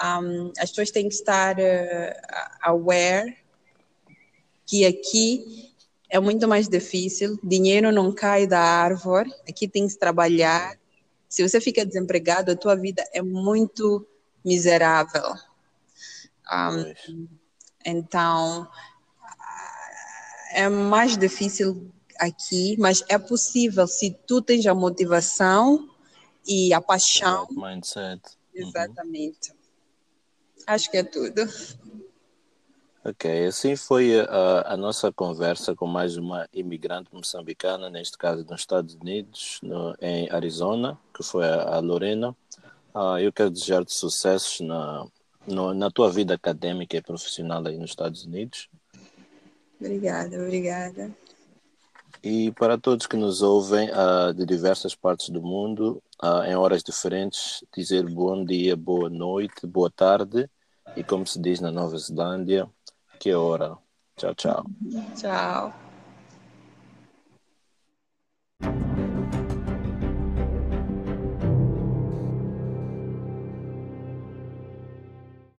um, as pessoas têm que estar eh, aware que aqui é muito mais difícil, dinheiro não cai da árvore, aqui tem que trabalhar. Se você fica desempregado, a tua vida é muito miserável. Um, então, é mais difícil aqui, mas é possível se tu tens a motivação e a paixão. Mindset. Uhum. Exatamente. Acho que é tudo. Ok, assim foi a, a nossa conversa com mais uma imigrante moçambicana, neste caso nos Estados Unidos, no, em Arizona, que foi a, a Lorena. Ah, eu quero desejar-te sucessos na, no- na tua vida acadêmica e profissional aí nos Estados Unidos. Obrigada, obrigada. E para todos que nos ouvem ah, de diversas partes do mundo, ah, em horas diferentes, dizer bom dia, boa noite, boa tarde e como se diz na Nova Zelândia, que hora. Tchau, tchau. Tchau.